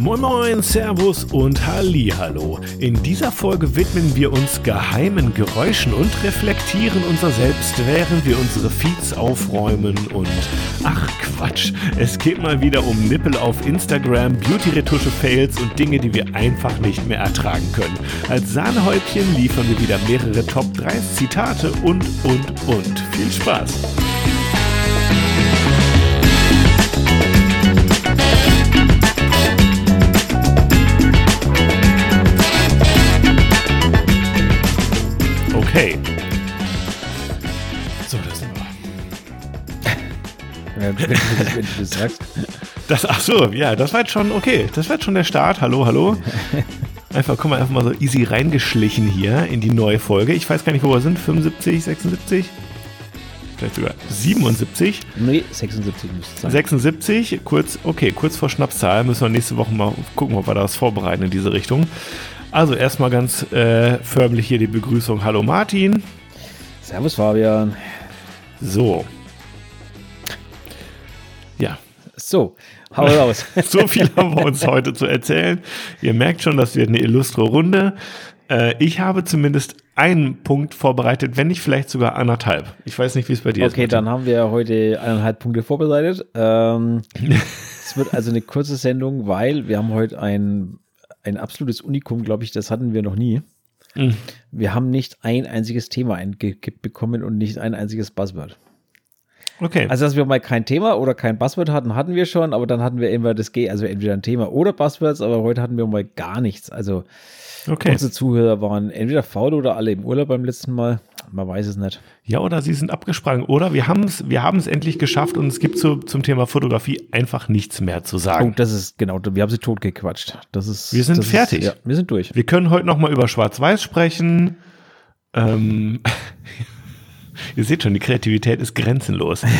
Moin Moin, Servus und Hallo. In dieser Folge widmen wir uns geheimen Geräuschen und reflektieren unser Selbst, während wir unsere Feeds aufräumen und ach Quatsch, es geht mal wieder um Nippel auf Instagram, Beauty-Retusche-Fails und Dinge, die wir einfach nicht mehr ertragen können. Als Sahnehäubchen liefern wir wieder mehrere Top 3 Zitate und und und. Viel Spaß! Okay. So, das sind wir. Wenn, du das, wenn du das sagst. Das, ach so, ja, das war jetzt schon, okay, das war jetzt schon der Start. Hallo, hallo. Einfach, guck mal, einfach mal so easy reingeschlichen hier in die neue Folge. Ich weiß gar nicht, wo wir sind. 75, 76? Vielleicht sogar 77. Nee, 76 müsste es sein. 76, kurz, okay, kurz vor Schnapszahl. Müssen wir nächste Woche mal gucken, ob wir da was vorbereiten in diese Richtung. Also erstmal ganz äh, förmlich hier die Begrüßung. Hallo Martin. Servus Fabian. So. Ja, So, hau raus. so viel haben wir uns heute zu erzählen. Ihr merkt schon, das wird eine illustre Runde. Äh, ich habe zumindest einen Punkt vorbereitet, wenn nicht vielleicht sogar anderthalb. Ich weiß nicht, wie es bei dir ist. Okay, dann haben wir heute eineinhalb Punkte vorbereitet. Ähm, es wird also eine kurze Sendung, weil wir haben heute ein, ein absolutes Unikum, glaube ich, das hatten wir noch nie. Mhm. Wir haben nicht ein einziges Thema eingekippt bekommen und nicht ein einziges Buzzword. Okay. Also, dass wir mal kein Thema oder kein Buzzword hatten, hatten wir schon, aber dann hatten wir immer das G, also entweder ein Thema oder Buzzwords, aber heute hatten wir mal gar nichts. Also, okay. unsere Zuhörer waren entweder faul oder alle im Urlaub beim letzten Mal. Man weiß es nicht. Ja, oder sie sind abgesprungen. Oder wir haben es wir endlich geschafft und es gibt zu, zum Thema Fotografie einfach nichts mehr zu Oh, sagen. das ist genau, wir haben sie totgequatscht. Das ist, Wir sind fertig. Ist, ja, wir sind durch. Wir können heute noch mal über Schwarz-Weiß sprechen. Ähm, ihr seht schon, die Kreativität ist grenzenlos.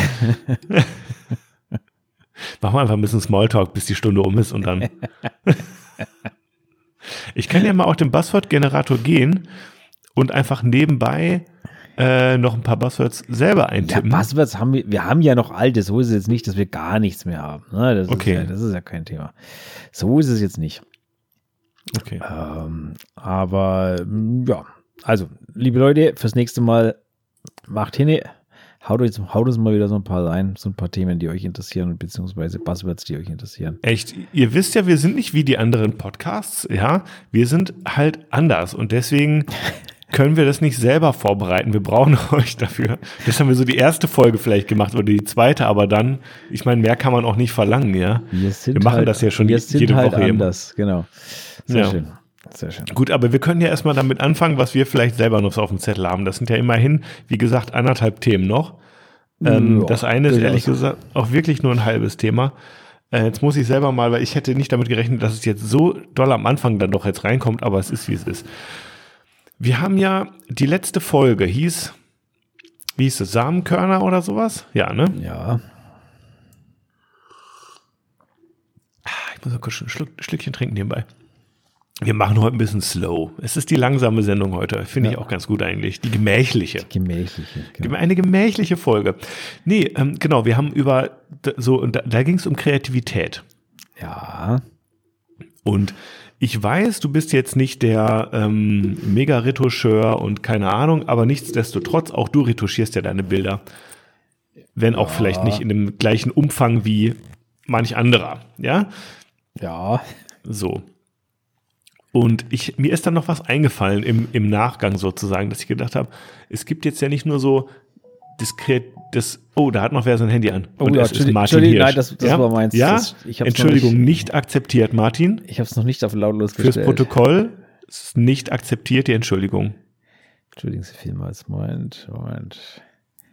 Machen wir einfach ein bisschen Smalltalk, bis die Stunde um ist und dann. ich kann ja mal auf den Buzzword-Generator gehen und einfach nebenbei äh, noch ein paar Buzzwords selber Ja, eintippen. Buzzwords haben wir, wir haben ja noch alte, so ist es jetzt nicht, dass wir gar nichts mehr haben. Ne? Das, Okay. ist ja, das ist ja kein Thema. So ist es jetzt nicht. okay. Ähm, aber ja, also, liebe Leute, fürs nächste Mal macht hin, haut, uns, haut uns mal wieder so ein paar rein, so ein paar Themen, die euch interessieren, beziehungsweise Buzzwords, die euch interessieren. Echt, ihr wisst ja, wir sind nicht wie die anderen Podcasts, ja. Wir sind halt anders und deswegen können wir das nicht selber vorbereiten. Wir brauchen euch dafür. Das haben wir so die erste Folge vielleicht gemacht oder die zweite, aber dann, ich meine, mehr kann man auch nicht verlangen, ja. Wir, Wir machen halt, das ja schon wir jede sind halt Woche eben. anders, genau. Sehr Ja. schön. Sehr schön. Gut, aber wir können ja erstmal damit anfangen, was wir vielleicht selber noch auf dem Zettel haben. Das sind ja immerhin, wie gesagt, anderthalb Themen noch. Ähm, Ja, das eine ist ehrlich gesagt auch wirklich nur ein halbes Thema. Äh, jetzt muss ich selber mal, weil ich hätte nicht damit gerechnet, dass es jetzt so doll am Anfang dann doch jetzt reinkommt, aber es ist wie es ist. Wir haben ja die letzte Folge hieß, wie hieß es, Samenkörner oder sowas? Ja, ne? Ja, Ich muss mal kurz ein Schlückchen trinken nebenbei. Wir machen heute ein bisschen slow. Es ist die langsame Sendung heute. Finde ich Ja. auch ganz gut eigentlich. Die gemächliche. gemächliche. Genau. Eine gemächliche Folge. Nee, ähm, genau, wir haben über so, und da, da ging es um Kreativität. Ja, Und ich weiß, du bist jetzt nicht der ähm, Mega-Retoucheur und keine Ahnung, aber nichtsdestotrotz, auch du retuschierst ja deine Bilder. Wenn auch vielleicht nicht in dem gleichen Umfang wie manch anderer. Ja, ja, so. Und ich, mir ist dann noch was eingefallen im, im Nachgang sozusagen, dass ich gedacht habe, es gibt jetzt ja nicht nur so diskret, das, oh, da hat noch wer sein Handy an. Oh Und ja, es ist Entschuldigung, Martin Entschuldigung, Hirsch. nein, das- das ja? war meins. Ja, Das- Entschuldigung, nicht- nicht akzeptiert, Martin. ich habe es noch nicht auf lautlos Fürs gestellt. Protokoll es ist nicht akzeptiert, die Entschuldigung. Entschuldigen Sie vielmals. Moment, Moment.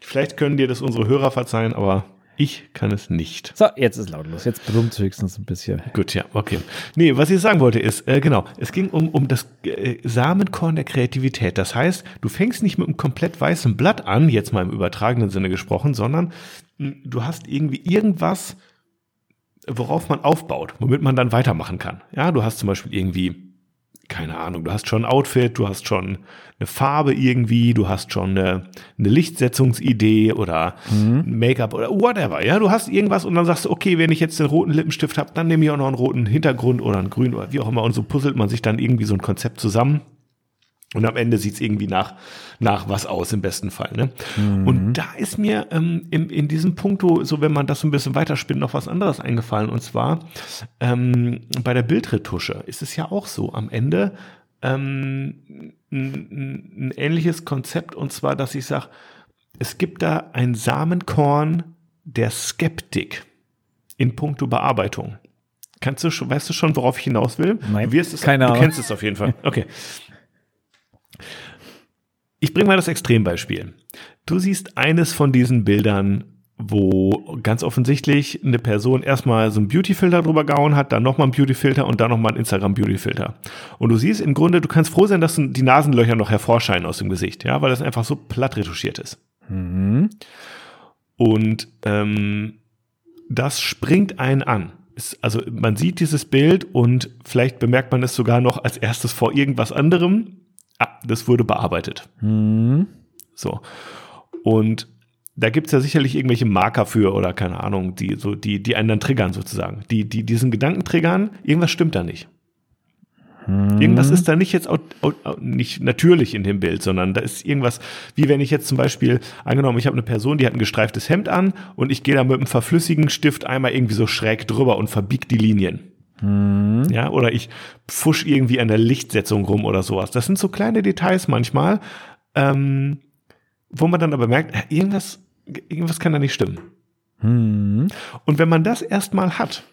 Vielleicht können dir das unsere Hörer verzeihen, aber ich kann es nicht. So, jetzt ist lautlos. Jetzt brummt es höchstens ein bisschen. Gut, ja, okay. Nee, was ich sagen wollte ist, äh, genau, es ging um, um das äh, Samenkorn der Kreativität. Das heißt, du fängst nicht mit einem komplett weißen Blatt an, jetzt mal im übertragenen Sinne gesprochen, sondern mh, du hast irgendwie irgendwas, worauf man aufbaut, womit man dann weitermachen kann. Ja, du hast zum Beispiel irgendwie keine Ahnung, du hast schon ein Outfit, du hast schon eine Farbe irgendwie, du hast schon eine, eine Lichtsetzungsidee oder mhm. Make-up oder whatever. Ja, du hast irgendwas und dann sagst du, okay, wenn ich jetzt den roten Lippenstift habe, dann nehme ich auch noch einen roten Hintergrund oder einen grünen oder wie auch immer. Und so puzzelt man sich dann irgendwie so ein Konzept zusammen. Und am Ende sieht es irgendwie nach, nach was aus, im besten Fall. Ne? Mhm. Und da ist mir ähm, in, in diesem Punkto, so wenn man das so ein bisschen weiterspinnt, noch was anderes eingefallen. Und zwar ähm, bei der Bildretusche ist es ja auch so. Am Ende ähm, ein, ein ähnliches Konzept. Und zwar, dass ich sage, es gibt da ein Samenkorn der Skeptik in puncto Bearbeitung. Kannst du schon, weißt du schon, worauf ich hinaus will? Nein, du wirst es, keine Du kennst es auf jeden Fall. Okay. Ich bringe mal das Extrembeispiel. Du siehst eines von diesen Bildern, wo ganz offensichtlich eine Person erstmal so einen Beautyfilter drüber gehauen hat, dann nochmal einen Beautyfilter und dann nochmal einen Instagram-Beautyfilter. Und du siehst im Grunde, du kannst froh sein, dass die Nasenlöcher noch hervorscheinen aus dem Gesicht, ja, weil das einfach so platt retuschiert ist. Mhm. Und ähm, das springt einen an. also man sieht dieses Bild und vielleicht bemerkt man es sogar noch als erstes vor irgendwas anderem, ah, das wurde bearbeitet. Mhm. So. Und da gibt's ja sicherlich irgendwelche Marker für oder keine Ahnung, die so, die, die einen dann triggern sozusagen. Die, die diesen Gedanken triggern, irgendwas stimmt da nicht. Mhm. Irgendwas ist da nicht jetzt auch, auch, nicht natürlich in dem Bild, sondern da ist irgendwas, wie wenn ich jetzt zum Beispiel, angenommen, ich habe eine Person, die hat ein gestreiftes Hemd an und ich gehe da mit einem verflüssigen Stift einmal irgendwie so schräg drüber und verbiegt die Linien. Mhm. Ja, oder ich pfusch irgendwie an der Lichtsetzung rum oder sowas. Das sind so kleine Details manchmal, ähm, wo man dann aber merkt, irgendwas, irgendwas kann da nicht stimmen. Mhm. Und wenn man das erstmal hat,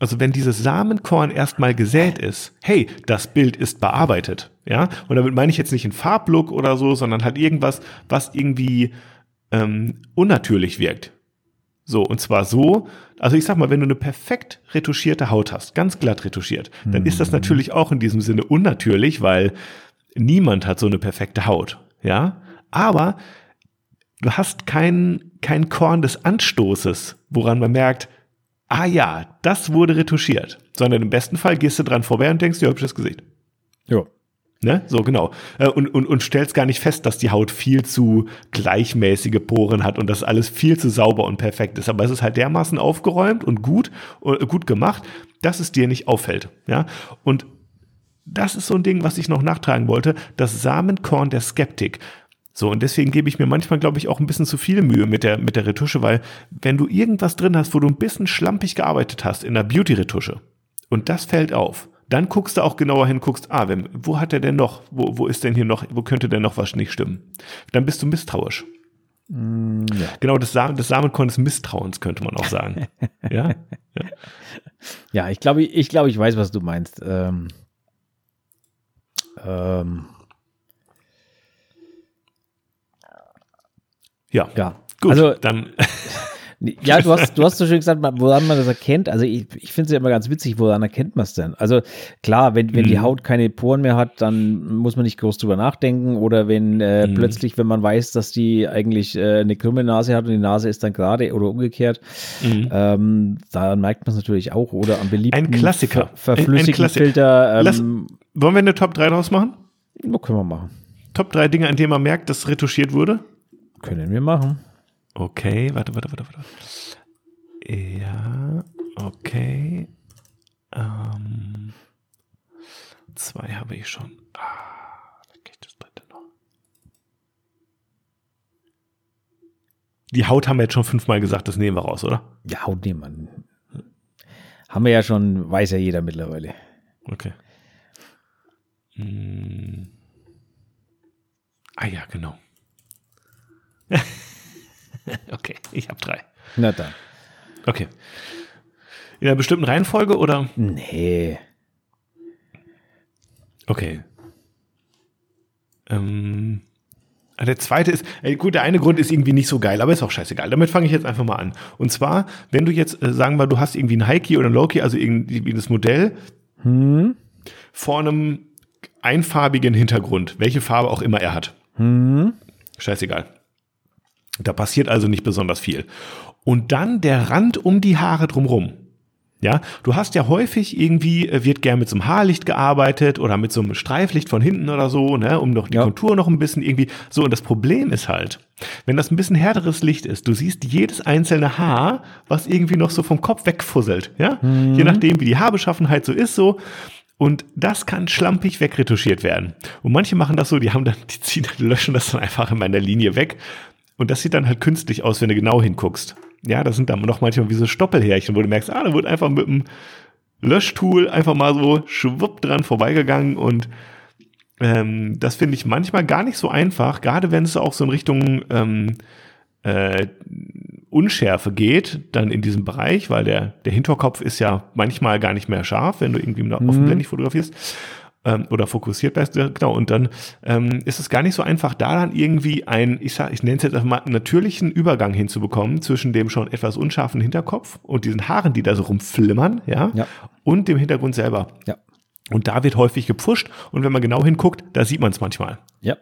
also wenn dieses Samenkorn erstmal gesät ist, hey, das Bild ist bearbeitet, ja, und damit meine ich jetzt nicht einen Farblook oder so, sondern halt irgendwas, was irgendwie ähm, unnatürlich wirkt. So, und zwar so, also ich sag mal, wenn du eine perfekt retuschierte Haut hast, ganz glatt retuschiert, dann mhm. ist das mhm. natürlich auch in diesem Sinne unnatürlich, weil niemand hat so eine perfekte Haut, ja. Aber du hast kein, kein Korn des Anstoßes, woran man merkt, ah ja, das wurde retuschiert, sondern im besten Fall gehst du dran vorbei und denkst, ja, hübsches Gesicht. Ja. Ne? So, genau. Äh, und, und, und stellst gar nicht fest, dass die Haut viel zu gleichmäßige Poren hat und dass alles viel zu sauber und perfekt ist. Aber es ist halt dermaßen aufgeräumt und gut, äh, gut gemacht, dass es dir nicht auffällt. Ja. Und das ist so ein Ding, was ich noch nachtragen wollte. Das Samenkorn der Skeptik. So, und deswegen gebe ich mir manchmal, glaube ich, auch ein bisschen zu viel Mühe mit der, mit der Retusche, weil wenn du irgendwas drin hast, wo du ein bisschen schlampig gearbeitet hast in der Beauty-Retusche und das fällt auf, dann guckst du auch genauer hin, guckst, ah, wenn, wo hat er denn noch, wo, wo ist denn hier noch, wo könnte denn noch was nicht stimmen? Dann bist du misstrauisch. Mm, ja. Genau, das, Samen, das Samenkorn des Misstrauens könnte man auch sagen. ja? ja? Ja, ich glaube, ich, glaube, ich weiß, was du meinst. Ähm, ähm, ja. Ja. Gut, also, dann. Ja, du hast, du hast so schön gesagt, woran man das erkennt. Also ich, ich finde es ja immer ganz witzig, woran erkennt man es denn? Also klar, wenn, wenn mhm. die Haut keine Poren mehr hat, dann muss man nicht groß drüber nachdenken. Oder wenn äh, mhm. plötzlich, wenn man weiß, dass die eigentlich äh, eine krumme Nase hat und die Nase ist dann gerade oder umgekehrt, mhm. ähm, da merkt man es natürlich auch. Oder am beliebten ein Klassiker. Ver verflüssigten ein Filter. Ähm, Lass, wollen wir eine Top 3 draus machen? Ja, können wir machen. Top 3 Dinge, an denen man merkt, dass retuschiert wurde? Können wir machen. Okay, warte, warte, warte, warte. Ja, okay. Ähm, zwei habe ich schon. Ah, dann geht das dritte noch. Die Haut haben wir jetzt schon fünfmal gesagt, das nehmen wir raus, oder? Ja, Haut nehmen wir. Haben wir ja schon, weiß ja jeder mittlerweile. Okay. Hm. Ah ja, genau. okay, ich habe drei. Na dann. Okay. In einer bestimmten Reihenfolge oder? Nee. Okay. Ähm, ah, der zweite ist, äh, gut, der eine Grund ist irgendwie nicht so geil, aber ist auch scheißegal. Damit fange ich jetzt einfach mal an. Und zwar, wenn du jetzt, äh, sagen wir, du hast irgendwie ein High-Key oder ein Low-Key, also irgendwie das Modell, hm. vor einem einfarbigen Hintergrund, welche Farbe auch immer er hat. Hm. Scheißegal. Da passiert also nicht besonders viel. Und dann der Rand um die Haare drumrum. Ja, du hast ja häufig irgendwie, äh, wird gern mit so einem Haarlicht gearbeitet oder mit so einem Streiflicht von hinten oder so, ne, um noch die Ja. Kontur noch ein bisschen irgendwie, so, und das Problem ist halt, wenn das ein bisschen härteres Licht ist, du siehst jedes einzelne Haar, was irgendwie noch so vom Kopf wegfusselt, ja, Mhm. je nachdem, wie die Haarbeschaffenheit so ist, so, und das kann schlampig wegretuschiert werden. Und manche machen das so, die haben dann, die ziehen, löschen das dann einfach in meiner Linie weg. Und das sieht dann halt künstlich aus, wenn du genau hinguckst. Ja, das sind dann noch manchmal wie so Stoppelhärchen, wo du merkst, ah, da wird einfach mit einem Löschtool einfach mal so schwupp dran vorbeigegangen. Und ähm, das finde ich manchmal gar nicht so einfach, gerade wenn es auch so in Richtung ähm, äh, Unschärfe geht, dann in diesem Bereich, weil der, der Hinterkopf ist ja manchmal gar nicht mehr scharf, wenn du irgendwie einer offenblendig fotografierst ähm, oder fokussiert bist. Ja, Genau, und dann ähm, ist es gar nicht so einfach, da dann irgendwie ein, ich sag, ich nenne es jetzt einfach mal, natürlichen Übergang hinzubekommen zwischen dem schon etwas unscharfen Hinterkopf und diesen Haaren, die da so rumflimmern, ja, Ja. und dem Hintergrund selber. Ja. Und da wird häufig gepfuscht und wenn man genau hinguckt, da sieht man es manchmal. Ja.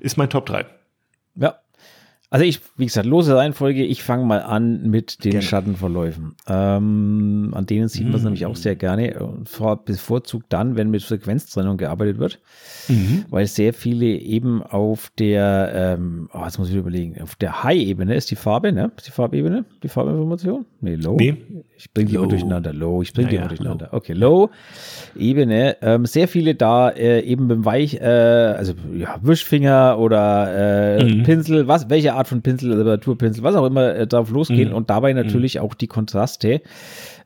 Ist mein Top 3. Ja. Also ich, wie gesagt, lose Reihenfolge, ich fange mal an mit den Gerne. Schattenverläufen. Ähm, an denen sieht man es Mhm. nämlich auch sehr gerne, und vor- bevorzugt dann, wenn mit Frequenztrennung gearbeitet wird, weil sehr viele eben auf der, ähm, oh, jetzt muss ich überlegen, auf der High-Ebene ist die Farbe, ne? Ist die Farbebene? Die Farbinformation? Nee, Low. Nee. Ich bringe die immer Low. durcheinander. Low, ich bringe die Ja, immer durcheinander. Okay, Low-Ebene. Ähm, sehr viele da äh, eben mit dem Weich, äh, also ja, Wischfinger oder äh, Mhm. Pinsel, was, welche Art von Pinsel, Reparaturpinsel, was auch immer äh, drauf losgehen Mhm. und dabei natürlich auch die Kontraste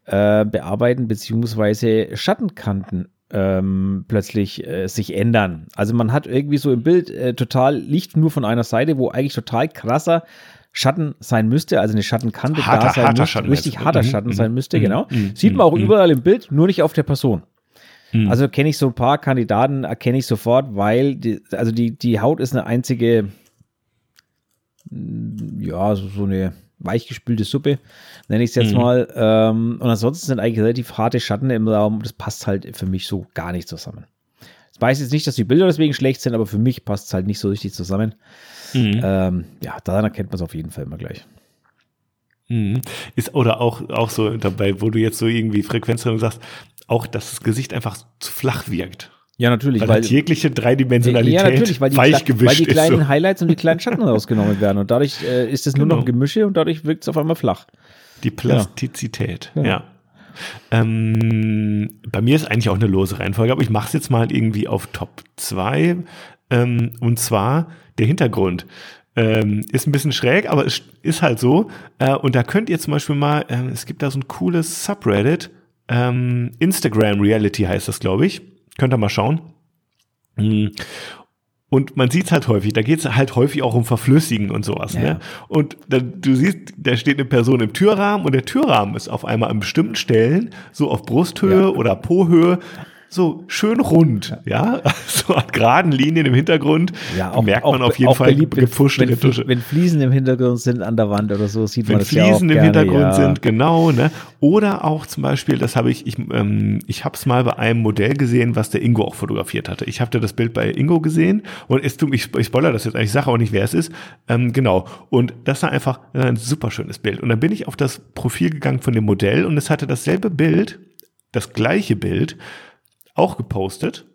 äh, bearbeiten, beziehungsweise Schattenkanten ähm, plötzlich äh, sich ändern. Also man hat irgendwie so im Bild äh, total Licht nur von einer Seite, wo eigentlich total krasser Schatten sein müsste, also eine Schattenkante da Harter- sein harter müsste, Schatten richtig du? harter Mhm, Schatten mhm, sein müsste, mhm, genau. mhm, Sieht man auch mhm. überall im Bild, nur nicht auf der Person. Mhm. Also kenne ich so ein paar Kandidaten, erkenne ich sofort, weil die, also die, die Haut ist eine einzige, ja, so, so eine weichgespülte Suppe, nenne ich es jetzt Mhm. mal. Ähm, und ansonsten sind eigentlich relativ harte Schatten im Raum. Das passt halt für mich so gar nicht zusammen. Ich weiß jetzt nicht, dass die Bilder deswegen schlecht sind, aber für mich passt es halt nicht so richtig zusammen. Mhm. Ähm, ja, daran erkennt man es auf jeden Fall immer gleich. Mhm. Ist oder auch, auch so dabei, wo du jetzt so irgendwie Frequenztrennung sagst, auch, dass das Gesicht einfach zu flach wirkt. Ja, natürlich, Weil, weil, halt jegliche Dreidimensionalität ja, natürlich, weil die, weil die kleinen. So. Highlights und die kleinen Schatten rausgenommen werden. Und dadurch äh, ist es nur noch ein Genau. Gemische und dadurch wirkt es auf einmal flach. Die Plastizität, Ja. ja. Ähm, bei mir ist eigentlich auch eine lose Reihenfolge, aber ich mache es jetzt mal irgendwie auf Top 2. Ähm, und zwar der Hintergrund. Ähm, ist ein bisschen schräg, aber es ist halt so. Äh, und da könnt ihr zum Beispiel mal, ähm, es gibt da so ein cooles Subreddit, ähm, Instagram Reality heißt das, glaube ich. Könnt ihr mal schauen. Mm. Und man sieht es halt häufig, da geht es halt häufig auch um Verflüssigen und sowas. Ja. Ne? Und da, du siehst, da steht eine Person im Türrahmen und der Türrahmen ist auf einmal an bestimmten Stellen, so auf Brusthöhe Ja. oder Po-Höhe, so schön rund, ja, so an geraden Linien im Hintergrund. merkt man auf jeden auch Fall beliebt, wenn, gepfuschte wenn, Retusche. wenn Fliesen im Hintergrund sind an der Wand oder so, sieht man Wenn das ja auch Fliesen im Hintergrund ja. sind, genau, ne? Oder auch zum Beispiel, das habe ich, ich, ähm, ich habe es mal bei einem Modell gesehen, was der Ingo auch fotografiert hatte. Ich habe da das Bild bei Ingo gesehen und es tut, ich, ich spoiler das jetzt eigentlich, ich sage auch nicht, wer es ist. Ähm, genau. Und das war einfach ein super schönes Bild. Und dann bin ich auf das Profil gegangen von dem Modell und es hatte dasselbe Bild, das gleiche Bild, auch gepostet,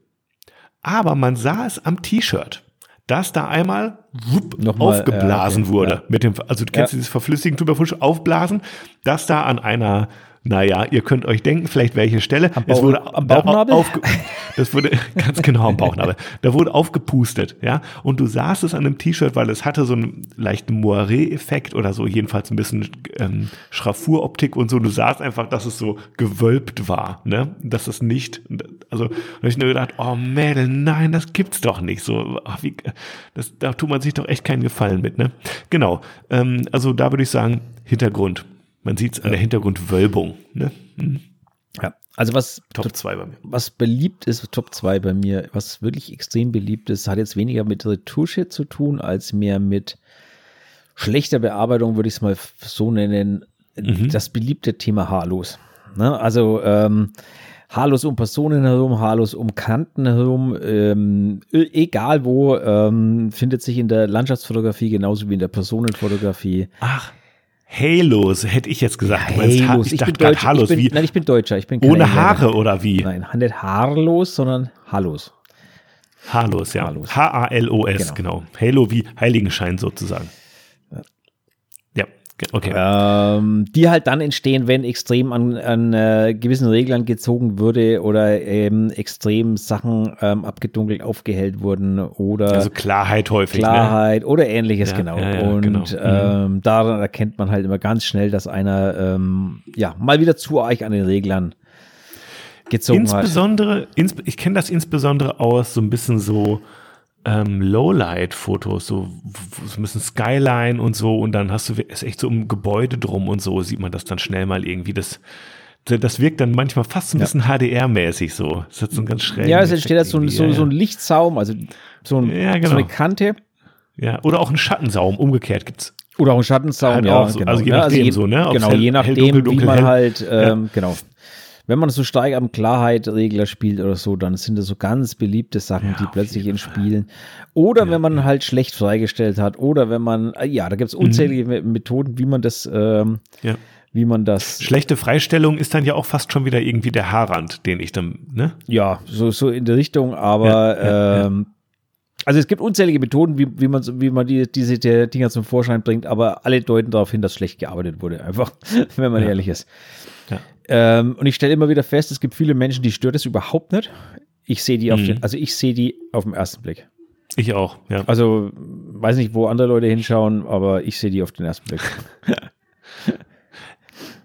aber man sah es am T-Shirt, dass da einmal wupp, Nochmal, aufgeblasen ja, okay, wurde. ja. Mit dem, also du kennst Ja. dieses Verflüssigen, Tuberfusch, aufblasen, dass da an einer, naja, ihr könnt euch denken, vielleicht welche Stelle. Am es Bauch- wurde am Bauchnabel? Aufge, das wurde ganz genau am Bauchnabel. Da wurde aufgepustet, ja. Und du sahst es an dem T-Shirt, weil es hatte so einen leichten Moiré-Effekt oder so, jedenfalls ein bisschen ähm, Schraffuroptik und so. Du sahst einfach, dass es so gewölbt war, ne? Dass es nicht, also da hab ich nur gedacht, oh Mädel, nein, das gibt's doch nicht. So, ach, wie, das, da tut man sich doch echt keinen Gefallen mit, ne? Genau. Ähm, also da würde ich sagen, Hintergrund. Man sieht es an der Hintergrundwölbung, ne? Mhm. Ja. Also was Top 2 bei mir. was beliebt ist, Top 2 bei mir, was wirklich extrem beliebt ist, hat jetzt weniger mit Retusche zu tun, als mehr mit schlechter Bearbeitung, würde ich es mal so nennen, Mhm. das beliebte Thema Haarlos. Ne? Also ähm, Haarlos um Personen herum, Haarlos um Kanten herum, ähm, e- egal wo, ähm, findet sich in der Landschaftsfotografie genauso wie in der Personenfotografie. Ach, Halos, hätte ich jetzt gesagt. Ja, Halos. Ich, ich, bin Deutsch, Halos, ich bin, wie, nein, ich bin Deutscher. Ich bin ohne Haare oder wie? Nein, nicht haarlos, sondern Halos. Halos, ja. H-A-L-O-S, genau. genau. Halo wie Heiligenschein sozusagen. Okay. Ähm, die halt dann entstehen, wenn extrem an, an äh, gewissen Reglern gezogen wurde oder ähm, extrem Sachen ähm, abgedunkelt, aufgehellt wurden oder. Also Klarheit häufig. Ne? Klarheit ne? oder ähnliches, ja, genau. Ja, ja, Und genau. Ähm, mhm. daran erkennt man halt immer ganz schnell, dass einer ähm, ja mal wieder zu arg an den Reglern gezogen insbesondere, hat. Insbesondere, ich kenne das insbesondere aus so ein bisschen so ähm, Lowlight-Fotos, so, ein bisschen Skyline und so, und dann hast du es echt so um Gebäude drum und so, sieht man das dann schnell mal irgendwie. Das, das wirkt dann manchmal fast ein bisschen HDR-mäßig so. Das hat so ein ganz schräg. Ja, es entsteht da so, so, so ein Lichtsaum, also so, ein, ja, genau. so, eine Kante. Ja, oder auch ein Schattensaum, umgekehrt gibt's. Oder auch ein Schattensaum, halt ja, so. genau. Also je nachdem also je, so, ne? Ob's genau, hell, je nachdem, hell, dunkel, dunkel, wie man hell. halt, ähm, ja. genau wenn man so stark am Klarheit-Regler spielt oder so, dann sind das so ganz beliebte Sachen, ja, die plötzlich in Spielen. Oder ja, wenn man halt schlecht freigestellt hat, oder wenn man, äh, ja, da gibt es unzählige mhm. Methoden, wie man das, ähm, ja. wie man das. Schlechte Freistellung ist dann ja auch fast schon wieder irgendwie der Haarrand, den ich dann, ne? Ja, so, so in der Richtung, aber ähm, also es gibt unzählige Methoden, wie, wie man, wie man die, diese die Dinger zum Vorschein bringt, aber alle deuten darauf hin, dass schlecht gearbeitet wurde, einfach, wenn man ehrlich ist. Ja. Ähm, und ich stelle immer wieder fest, es gibt viele Menschen, die stört es überhaupt nicht. Ich sehe die auf mhm. den, also ich sehe die auf den ersten Blick. Ich auch, ja. Also weiß nicht, wo andere Leute hinschauen, aber ich sehe die auf den ersten Blick.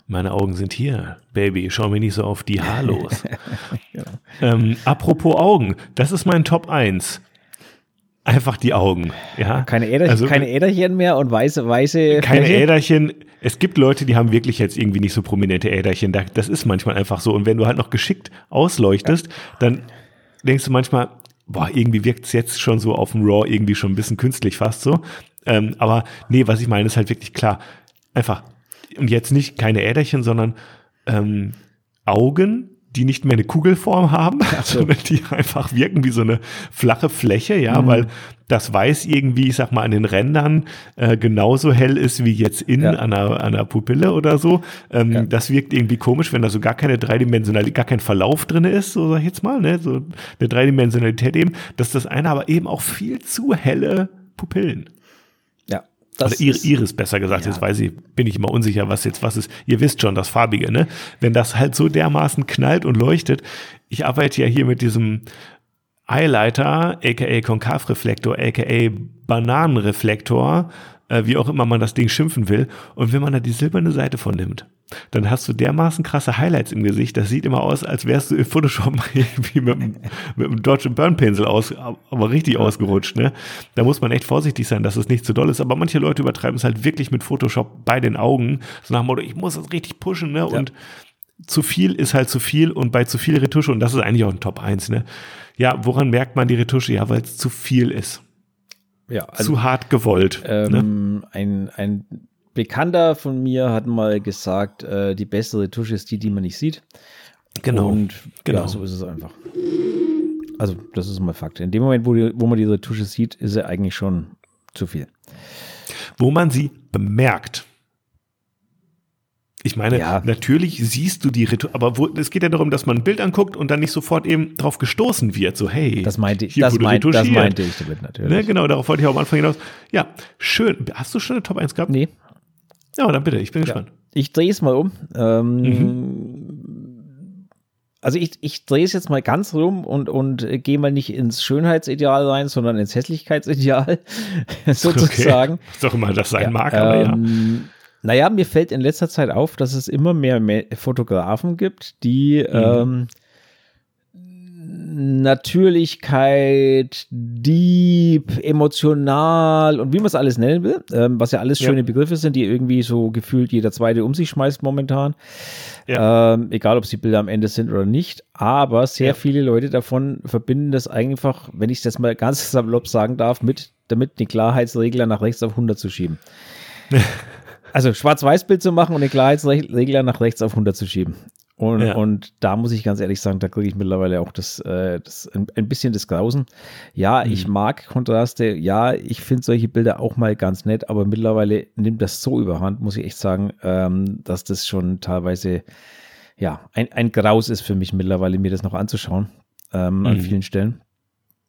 Meine Augen sind hier, Baby. Schau mir nicht so auf die Haarlos. genau. ähm, apropos Augen, das ist mein Top 1 einfach die Augen. Ja? Keine, Äderchen, also, keine Äderchen mehr und weiße, weiße. Keine Fläche. Äderchen. Es gibt Leute, die haben wirklich jetzt irgendwie nicht so prominente Äderchen. Das ist manchmal einfach so. Und wenn du halt noch geschickt ausleuchtest, ja. dann denkst du manchmal, boah, irgendwie wirkt es jetzt schon so auf dem Raw irgendwie schon ein bisschen künstlich fast so. Ähm, aber nee, was ich meine, ist halt wirklich klar. Einfach, und jetzt nicht keine Äderchen, sondern ähm, Augen, die nicht mehr eine Kugelform haben, so. sondern die einfach wirken wie so eine flache Fläche, ja, mhm. weil das Weiß irgendwie, ich sag mal, an den Rändern äh, genauso hell ist wie jetzt innen ja. an, einer, an einer Pupille oder so. Ähm, ja. Das wirkt irgendwie komisch, wenn da so gar keine Dreidimensionalität, gar kein Verlauf drin ist, so sag ich jetzt mal, ne, so eine Dreidimensionalität eben, dass das eine aber eben auch viel zu helle Pupillen. Das Oder Iris, Iris besser gesagt, ja. jetzt weiß ich, bin ich immer unsicher, was jetzt was ist. Ihr wisst schon, das Farbige, ne? Wenn das halt so dermaßen knallt und leuchtet. Ich arbeite ja hier mit diesem Highlighter, aka Konkavreflektor, aka Bananenreflektor, äh, wie auch immer man das Ding schimpfen will. Und wenn man da die silberne Seite von nimmt, dann hast du dermaßen krasse Highlights im Gesicht. Das sieht immer aus, als wärst du in Photoshop irgendwie mit, einem, mit einem Dodge Burn Pinsel aus, aber richtig ausgerutscht. Ne? Da muss man echt vorsichtig sein, dass es nicht zu doll ist. Aber manche Leute übertreiben es halt wirklich mit Photoshop bei den Augen. So nach dem Motto, ich muss das richtig pushen. Ne? Ja. Und zu viel ist halt zu viel und bei zu viel Retusche, und das ist eigentlich auch ein Top 1, ne? Ja, woran merkt man die Retusche? Ja, weil es zu viel ist. Ja, also, zu hart gewollt. Ne? Ähm, ne? ein, ein Bekannter von mir hat mal gesagt, äh, die bessere Tusche ist die, die man nicht sieht. Genau. Und genau. ja, so ist es einfach. Also, das ist mal Fakt. In dem Moment, wo, die, wo man diese Tusche sieht, ist sie eigentlich schon zu viel. Wo man sie bemerkt. Ich meine, ja. natürlich siehst du die Rituale, aber wo, es geht ja darum, dass man ein Bild anguckt und dann nicht sofort eben drauf gestoßen wird. So, hey, das meinte ich, das, mein, das meinte ich damit natürlich. Ne, genau, darauf wollte ich auch am Anfang hinaus. Ja, schön. Hast du schon eine Top 1 gehabt? Nee. Ja, dann bitte, ich bin ja. gespannt. Ich drehe es mal um. Ähm, mhm. Also ich, ich drehe es jetzt mal ganz rum und, und gehe mal nicht ins Schönheitsideal rein, sondern ins Hässlichkeitsideal, sozusagen. Okay. Ist doch immer das sein ja, mag, aber ähm, ja. Naja, mir fällt in letzter Zeit auf, dass es immer mehr Fotografen gibt, die mhm. ähm, Natürlichkeit, deep, emotional und wie man es alles nennen will, ähm, was ja alles schöne ja. Begriffe sind, die irgendwie so gefühlt jeder zweite um sich schmeißt momentan. Ja. Ähm, egal, ob sie Bilder am Ende sind oder nicht. Aber sehr ja. viele Leute davon verbinden das einfach, wenn ich das mal ganz salopp sagen darf, mit damit den Klarheitsregler nach rechts auf 100 zu schieben. also Schwarz-Weiß-Bild zu machen und den Klarheitsregler nach rechts auf 100 zu schieben. Und, Ja. und da muss ich ganz ehrlich sagen, da kriege ich mittlerweile auch das, äh, das ein, ein bisschen das Grausen. Ja, ich Mhm. mag Kontraste. Ja, ich finde solche Bilder auch mal ganz nett, aber mittlerweile nimmt das so überhand, muss ich echt sagen, ähm, dass das schon teilweise ja ein, ein Graus ist für mich mittlerweile, mir das noch anzuschauen ähm, an Mhm. vielen Stellen.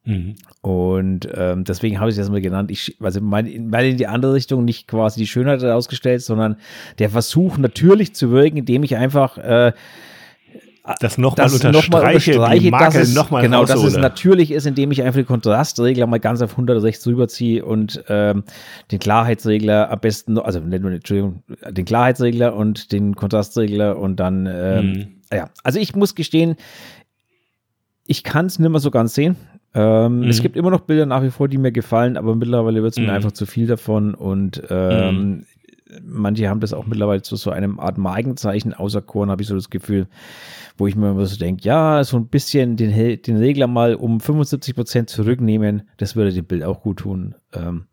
Mhm. Und ähm, deswegen habe ich es erstmal genannt. Ich, also mal, mal in die andere Richtung nicht quasi die Schönheit herausgestellt, sondern der Versuch natürlich zu wirken, indem ich einfach äh, Das nochmal unterstreiche, unterstreiche, die dass es, nochmal genau, dass es raushole. natürlich ist, indem ich einfach den Kontrastregler mal ganz auf 160 rüberziehe und ähm, den Klarheitsregler am besten, noch- also nicht nur, Entschuldigung, den Klarheitsregler und den Kontrastregler und dann, ähm, Mhm. ja, also ich muss gestehen, ich kann es nicht mehr so ganz sehen. Ähm, Mhm. Es gibt immer noch Bilder nach wie vor, die mir gefallen, aber mittlerweile wird es mir Mhm. einfach zu viel davon und ähm, manche haben das auch mittlerweile zu so einem Art Markenzeichen auserkoren, habe ich so das Gefühl, wo ich mir immer so denke, ja, so ein bisschen den, den Regler mal um 75 Prozent zurücknehmen, das würde dem Bild auch gut tun. Ähm,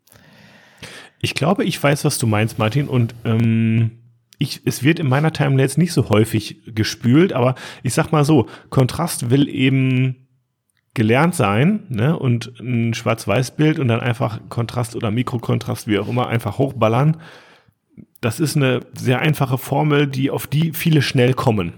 Ich glaube, ich weiß, was du meinst, Martin. Und ähm, ich, es wird in meiner Timeline jetzt nicht so häufig gespült, aber ich sag mal so, Kontrast will eben gelernt sein, ne? Und ein Schwarz-Weiß-Bild und dann einfach Kontrast oder Mikrokontrast, wie auch immer, einfach hochballern. Das ist eine sehr einfache Formel, die auf die viele schnell kommen.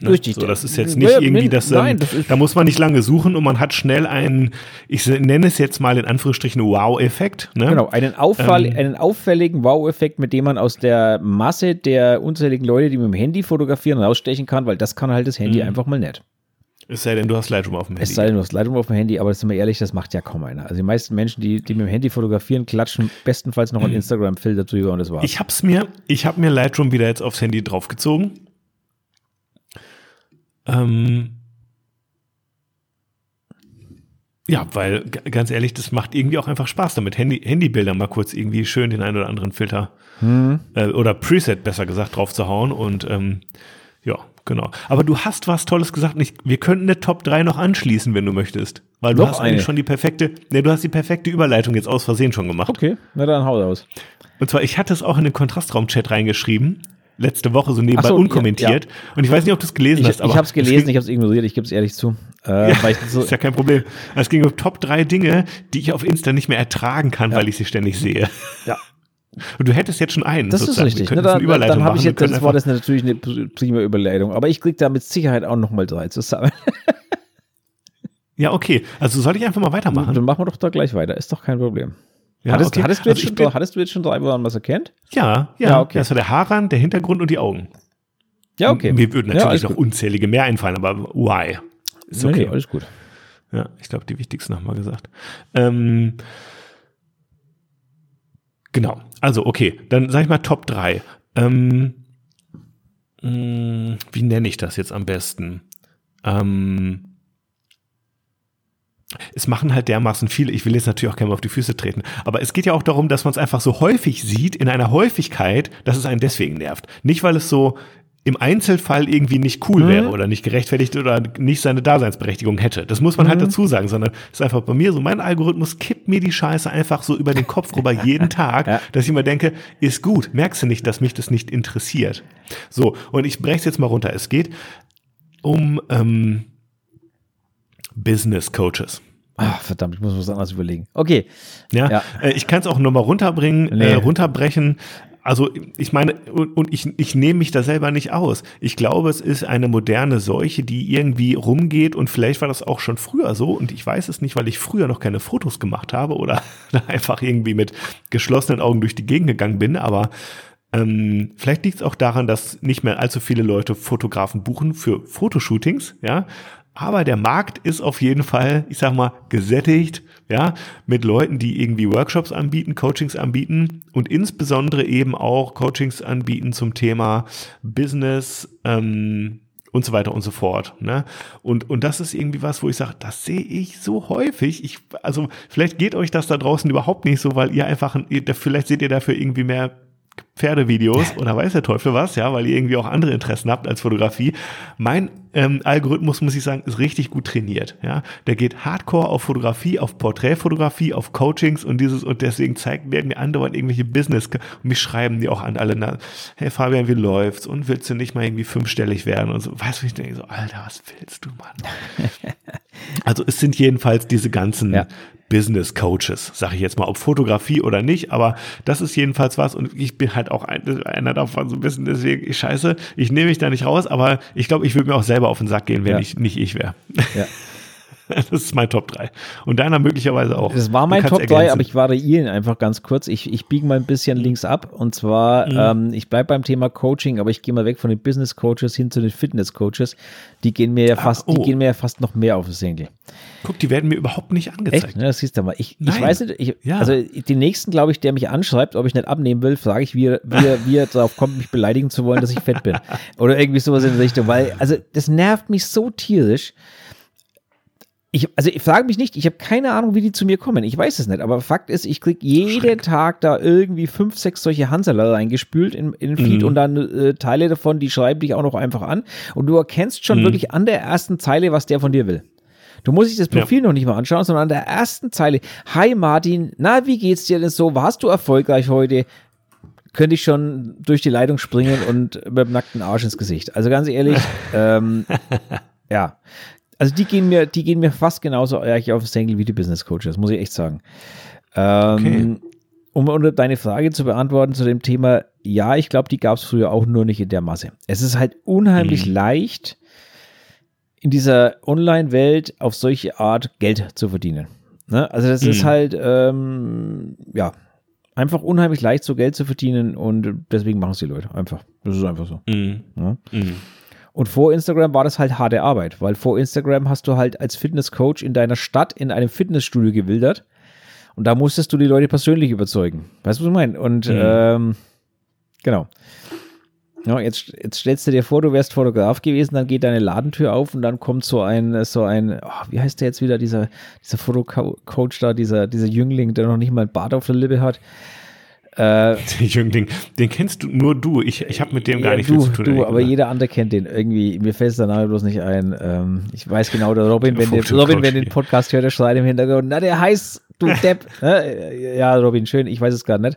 Ne? Richtig. So, das ist jetzt nicht Ja, irgendwie min- das, nein, ähm, das ist- da muss man nicht lange suchen und man hat schnell einen, ich nenne es jetzt mal in Anführungsstrichen Wow-Effekt. Ne? Genau, einen, Auffall, Ähm. einen auffälligen Wow-Effekt, mit dem man aus der Masse der unzähligen Leute, die mit dem Handy fotografieren, rausstechen kann, weil das kann halt das Handy Mhm. einfach mal nicht. Es sei denn, du hast Lightroom auf dem Handy. Es sei denn, du hast Lightroom auf dem Handy, aber sind wir ehrlich, das macht ja kaum einer. Also die meisten Menschen, die, die mit dem Handy fotografieren, klatschen bestenfalls noch einen Instagram-Filter drüber und das war's. Ich hab's mir, ich habe mir Lightroom wieder jetzt aufs Handy draufgezogen. Ähm, ja, weil ganz ehrlich, das macht irgendwie auch einfach Spaß damit. Handy, Handybilder mal kurz irgendwie schön den einen oder anderen Filter Hm. äh, oder Preset besser gesagt drauf zu hauen und ähm, ja, genau. Aber du hast was Tolles gesagt. Ich, wir könnten eine Top 3 noch anschließen, wenn du möchtest. Weil du Noch hast eine? eigentlich schon die perfekte, ne, du hast die perfekte Überleitung jetzt aus Versehen schon gemacht. Okay, na dann hau raus. Und zwar, ich hatte es auch in den Kontrastraum-Chat reingeschrieben, letzte Woche so nebenbei so, unkommentiert. ja, Und ich weiß nicht, ob du es gelesen Ich, hast, ich aber habe es gelesen, ich habe es ignoriert, ich gebe es ehrlich zu. Äh, ja, ich so, ist ja kein Problem. Es ging um Top 3 Dinge, die ich auf Insta nicht mehr ertragen kann, weil ich sie ständig sehe. ja, Und du hättest jetzt schon einen. das ist sozusagen. richtig. Wir Ne, jetzt dann eine Überleitung dann habe ich jetzt, Wir das war das natürlich eine pr- prima Überleitung. Aber ich krieg da mit Sicherheit auch noch mal drei zusammen. Ja, okay. Also soll ich einfach mal weitermachen? Dann machen wir doch da gleich weiter. Ist doch kein Problem. Ja, hattest, okay. hattest, du jetzt Also schon, hattest du jetzt schon drei, woran man es erkennt? Ja, ja. Ja, okay. Das war der Haarrand, der Hintergrund und die Augen. Ja, okay. Mir würden Ja, natürlich alles noch gut. unzählige mehr einfallen, aber why? Ist okay. nee, alles gut. Ja, ich glaube, die wichtigsten nochmal gesagt. Ähm, genau. Also, okay. Dann sag ich mal Top 3. Ähm, mh, wie nenne ich das jetzt am besten? Ähm, es machen halt dermaßen viele, ich will jetzt natürlich auch gerne mal auf die Füße treten, aber es geht ja auch darum, dass man es einfach so häufig sieht, in einer Häufigkeit, dass es einen deswegen nervt. Nicht, weil es so im Einzelfall irgendwie nicht cool wäre oder nicht gerechtfertigt oder nicht seine Daseinsberechtigung hätte. Das muss man halt dazu sagen, sondern es ist einfach bei mir so, mein Algorithmus kippt mir die Scheiße einfach so über den Kopf rüber jeden Tag, Ja. dass ich immer denke, ist gut, merkst du nicht, dass mich das nicht interessiert. So, und ich breche es jetzt mal runter. Es geht um ähm, Business Coaches. Ah, verdammt, ich muss was anderes überlegen. Okay. Ja, Ja. Äh, ich kann es auch nochmal runterbringen, Nee. äh, runterbrechen. Also ich meine, und, ich, ich nehme mich da selber nicht aus. Ich glaube, es ist eine moderne Seuche, die irgendwie rumgeht und vielleicht war das auch schon früher so und ich weiß es nicht, weil ich früher noch keine Fotos gemacht habe oder einfach irgendwie mit geschlossenen Augen durch die Gegend gegangen bin, aber ähm, vielleicht liegt es auch daran, dass nicht mehr allzu viele Leute Fotografen buchen für Fotoshootings, ja. Aber der Markt ist auf jeden Fall, ich sag mal, gesättigt, ja, mit Leuten, die irgendwie Workshops anbieten, Coachings anbieten und insbesondere eben auch Coachings anbieten zum Thema Business, ähm, und so weiter und so fort. Ne? Und, und das ist irgendwie was, wo ich sage, das sehe ich so häufig. Ich, also vielleicht geht euch das da draußen überhaupt nicht so, weil ihr einfach, vielleicht seht ihr dafür irgendwie mehr Pferdevideos oder weiß der Teufel was, ja, weil ihr irgendwie auch andere Interessen habt als Fotografie. Mein ähm, Algorithmus, muss ich sagen, ist richtig gut trainiert, ja. Der geht hardcore auf Fotografie, auf Porträtfotografie, auf Coachings und dieses, und deswegen zeigen, werden mir andauernd irgendwelche Business, und mich schreiben die auch an alle, na, hey Fabian, wie läuft's? Und willst du nicht mal irgendwie fünfstellig werden? Und so, weißt du, ich denke so, Alter, was willst du, Mann? also es sind jedenfalls diese ganzen ja. Business Coaches, sage ich jetzt mal, ob Fotografie oder nicht, aber das ist jedenfalls was und ich bin halt auch einer davon so ein bisschen, deswegen, ich scheiße, ich nehme mich da nicht raus, aber ich glaube, ich würde mir auch selber auf den Sack gehen, wenn ja. ich nicht ich wäre. Ja. Das ist mein Top 3. Und deiner möglicherweise auch. Das war mein Top ergänzen. 3, aber ich variiere ihn einfach ganz kurz. Ich, ich biege mal ein bisschen links ab. Und zwar, mhm. ähm, ich bleibe beim Thema Coaching, aber ich gehe mal weg von den Business Coaches hin zu den Fitness Coaches. Die gehen mir ja ah, fast, ah, oh. die gehen mir ja fast noch mehr auf den Senkel. Guck, die werden mir überhaupt nicht angezeigt. Echt? Ja, das siehst du mal. Ich, ich weiß nicht, ich, ja. also den nächsten, glaube ich, der mich anschreibt, ob ich nicht abnehmen will, frage ich, wie, wie, wie er darauf kommt, mich beleidigen zu wollen, dass ich fett bin. Oder irgendwie sowas in der Richtung. Weil, also das nervt mich so tierisch ich, also ich frage mich nicht, ich habe keine Ahnung, wie die zu mir kommen. Ich weiß es nicht, aber Fakt ist, ich kriege jeden Schreck. Tag da irgendwie fünf, sechs solche Hanseler reingespült in, in den Feed mhm. und dann äh, Teile davon, die schreiben dich auch noch einfach an. Und du erkennst schon mhm. wirklich an der ersten Zeile, was der von dir will. Du musst dich das Profil ja. noch nicht mal anschauen, sondern an der ersten Zeile. Hi Martin, na, wie geht's dir denn so? Warst du erfolgreich heute? Könnte ich schon durch die Leitung springen und mit dem nackten Arsch ins Gesicht. Also ganz ehrlich, ähm, ja, also die gehen mir, die gehen mir fast genauso eigentlich auf den Senkel wie die Business Coaches, muss ich echt sagen. Ähm, okay. Um, um deine Frage zu beantworten zu dem Thema, ja, ich glaube, die gab es früher auch nur nicht in der Masse. Es ist halt unheimlich mhm. leicht, in dieser Online-Welt auf solche Art Geld zu verdienen. Ne? Also das mhm. ist halt, ähm, ja, einfach unheimlich leicht, so Geld zu verdienen und deswegen machen es die Leute einfach. Das ist einfach so. Mhm. Ja? Und vor Instagram war das halt harte Arbeit, weil vor Instagram hast du halt als Fitnesscoach in deiner Stadt in einem Fitnessstudio gewildert und da musstest du die Leute persönlich überzeugen. Weißt du, was ich meine? Und mhm. ähm, genau. Ja, jetzt, jetzt stellst du dir vor, du wärst Fotograf gewesen, dann geht deine Ladentür auf und dann kommt so ein, so ein, oh, wie heißt der jetzt wieder, dieser, dieser Fotocoach da, dieser, dieser Jüngling, der noch nicht mal ein Bart auf der Lippe hat. Äh, Jüngling, den kennst du nur du. Ich, ich habe mit dem gar ja, nicht du, viel zu tun. Du, aber jeder andere kennt den irgendwie. Mir fällt es der Name bloß nicht ein. Ähm, ich weiß genau, der Robin, wenn, der, Robin, wenn den Podcast hört, der schreit im Hintergrund, na, der heißt du Depp. Ne? Ja, Robin, schön, ich weiß es gar nicht.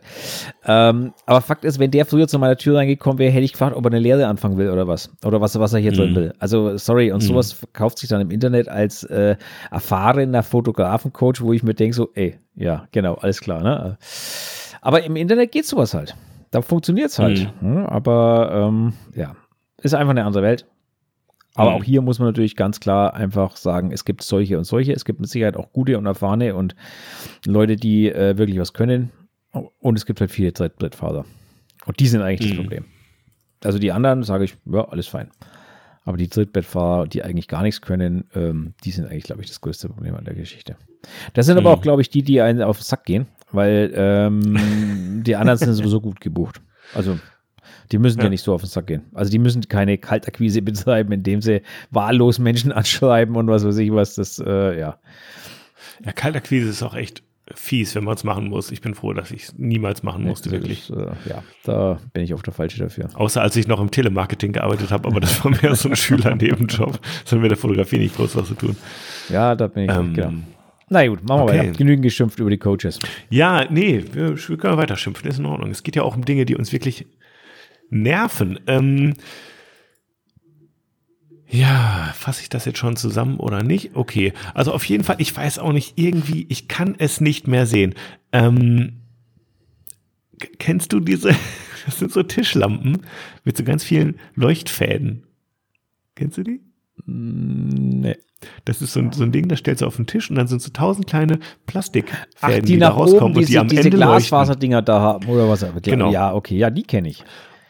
Ähm, aber Fakt ist, wenn der früher zu meiner Tür reingekommen wäre, hätte ich gefragt, ob er eine Lehre anfangen will oder was. Oder was, was er hier mhm. will. Also, sorry, und mhm. sowas verkauft sich dann im Internet als äh, erfahrener Fotografencoach, wo ich mir denke, so, ey, ja, genau, alles klar, ne? Aber im Internet geht sowas halt. Da funktioniert es halt. Mhm. Aber ähm, ja, ist einfach eine andere Welt. Aber mhm. auch hier muss man natürlich ganz klar einfach sagen, es gibt solche und solche. Es gibt mit Sicherheit auch gute und erfahrene und Leute, die äh, wirklich was können. Und es gibt halt viele Trittbrettfahrer. Und die sind eigentlich mhm. das Problem. Also die anderen sage ich, ja, alles fein. Aber die Trittbettfahrer, die eigentlich gar nichts können, ähm, die sind eigentlich, glaube ich, das größte Problem an der Geschichte. Das sind mhm. aber auch, glaube ich, die, die einen auf den Sack gehen weil ähm, die anderen sind sowieso gut gebucht. Also die müssen ja. ja. nicht so auf den Sack gehen. Also die müssen keine Kaltakquise betreiben, indem sie wahllos Menschen anschreiben und was weiß ich was. Das, äh, ja. Ja, Kaltakquise ist auch echt fies, wenn man es machen muss. Ich bin froh, dass ich es niemals machen musste, wirklich. Ist, äh, ja, da bin ich auf der Falsche dafür. Außer als ich noch im Telemarketing gearbeitet habe, aber das war mehr so ein Schüler-Nebenjob. Das hat mit der Fotografie nicht groß was zu tun. Ja, da bin ich, ähm, genau. Na gut, machen okay. wir weiter. Genügend geschimpft über die Coaches. Ja, nee, wir, wir können weiter schimpfen, ist in Ordnung. Es geht ja auch um Dinge, die uns wirklich nerven. Ähm, ja, fasse ich das jetzt schon zusammen oder nicht? Okay, also auf jeden Fall, ich weiß auch nicht, irgendwie, ich kann es nicht mehr sehen. Ähm, kennst du diese, das sind so Tischlampen mit so ganz vielen Leuchtfäden. Kennst du die? Nee. Das ist so ein, so ein Ding, das stellst du auf den Tisch und dann sind so tausend kleine Plastikfäden, Ach, die, die da rauskommen oben, und die am diese Ende Glasfaserdinger da haben oder was. Genau. Ja, okay, ja, die kenne ich.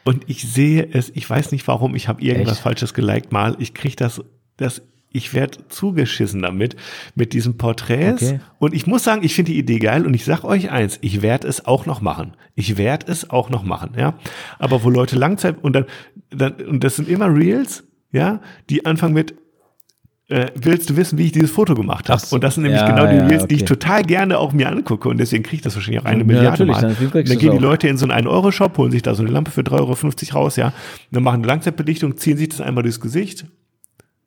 Und ich sehe es, ich weiß nicht warum, ich habe irgendwas Echt? Falsches geliked mal. Ich kriege das, das, ich werde zugeschissen damit, mit diesen Porträts. Okay. Und ich muss sagen, ich finde die Idee geil und ich sag euch eins, ich werde es auch noch machen. Ich werde es auch noch machen, ja. Aber wo Leute Langzeit und dann, dann, und das sind immer Reels, ja, die anfangen mit äh, willst du wissen, wie ich dieses Foto gemacht habe? So. Und das sind nämlich Ja, genau die ja, Reels, die ich okay. total gerne auch mir angucke und deswegen kriege ich das wahrscheinlich auch eine Ja, Milliarde Mal. dann dann gehen die. Leute in so einen 1-Euro-Shop, holen sich da so eine Lampe für 3,50 Euro raus, ja. Und dann machen eine Langzeitbelichtung, ziehen sich das einmal durchs Gesicht,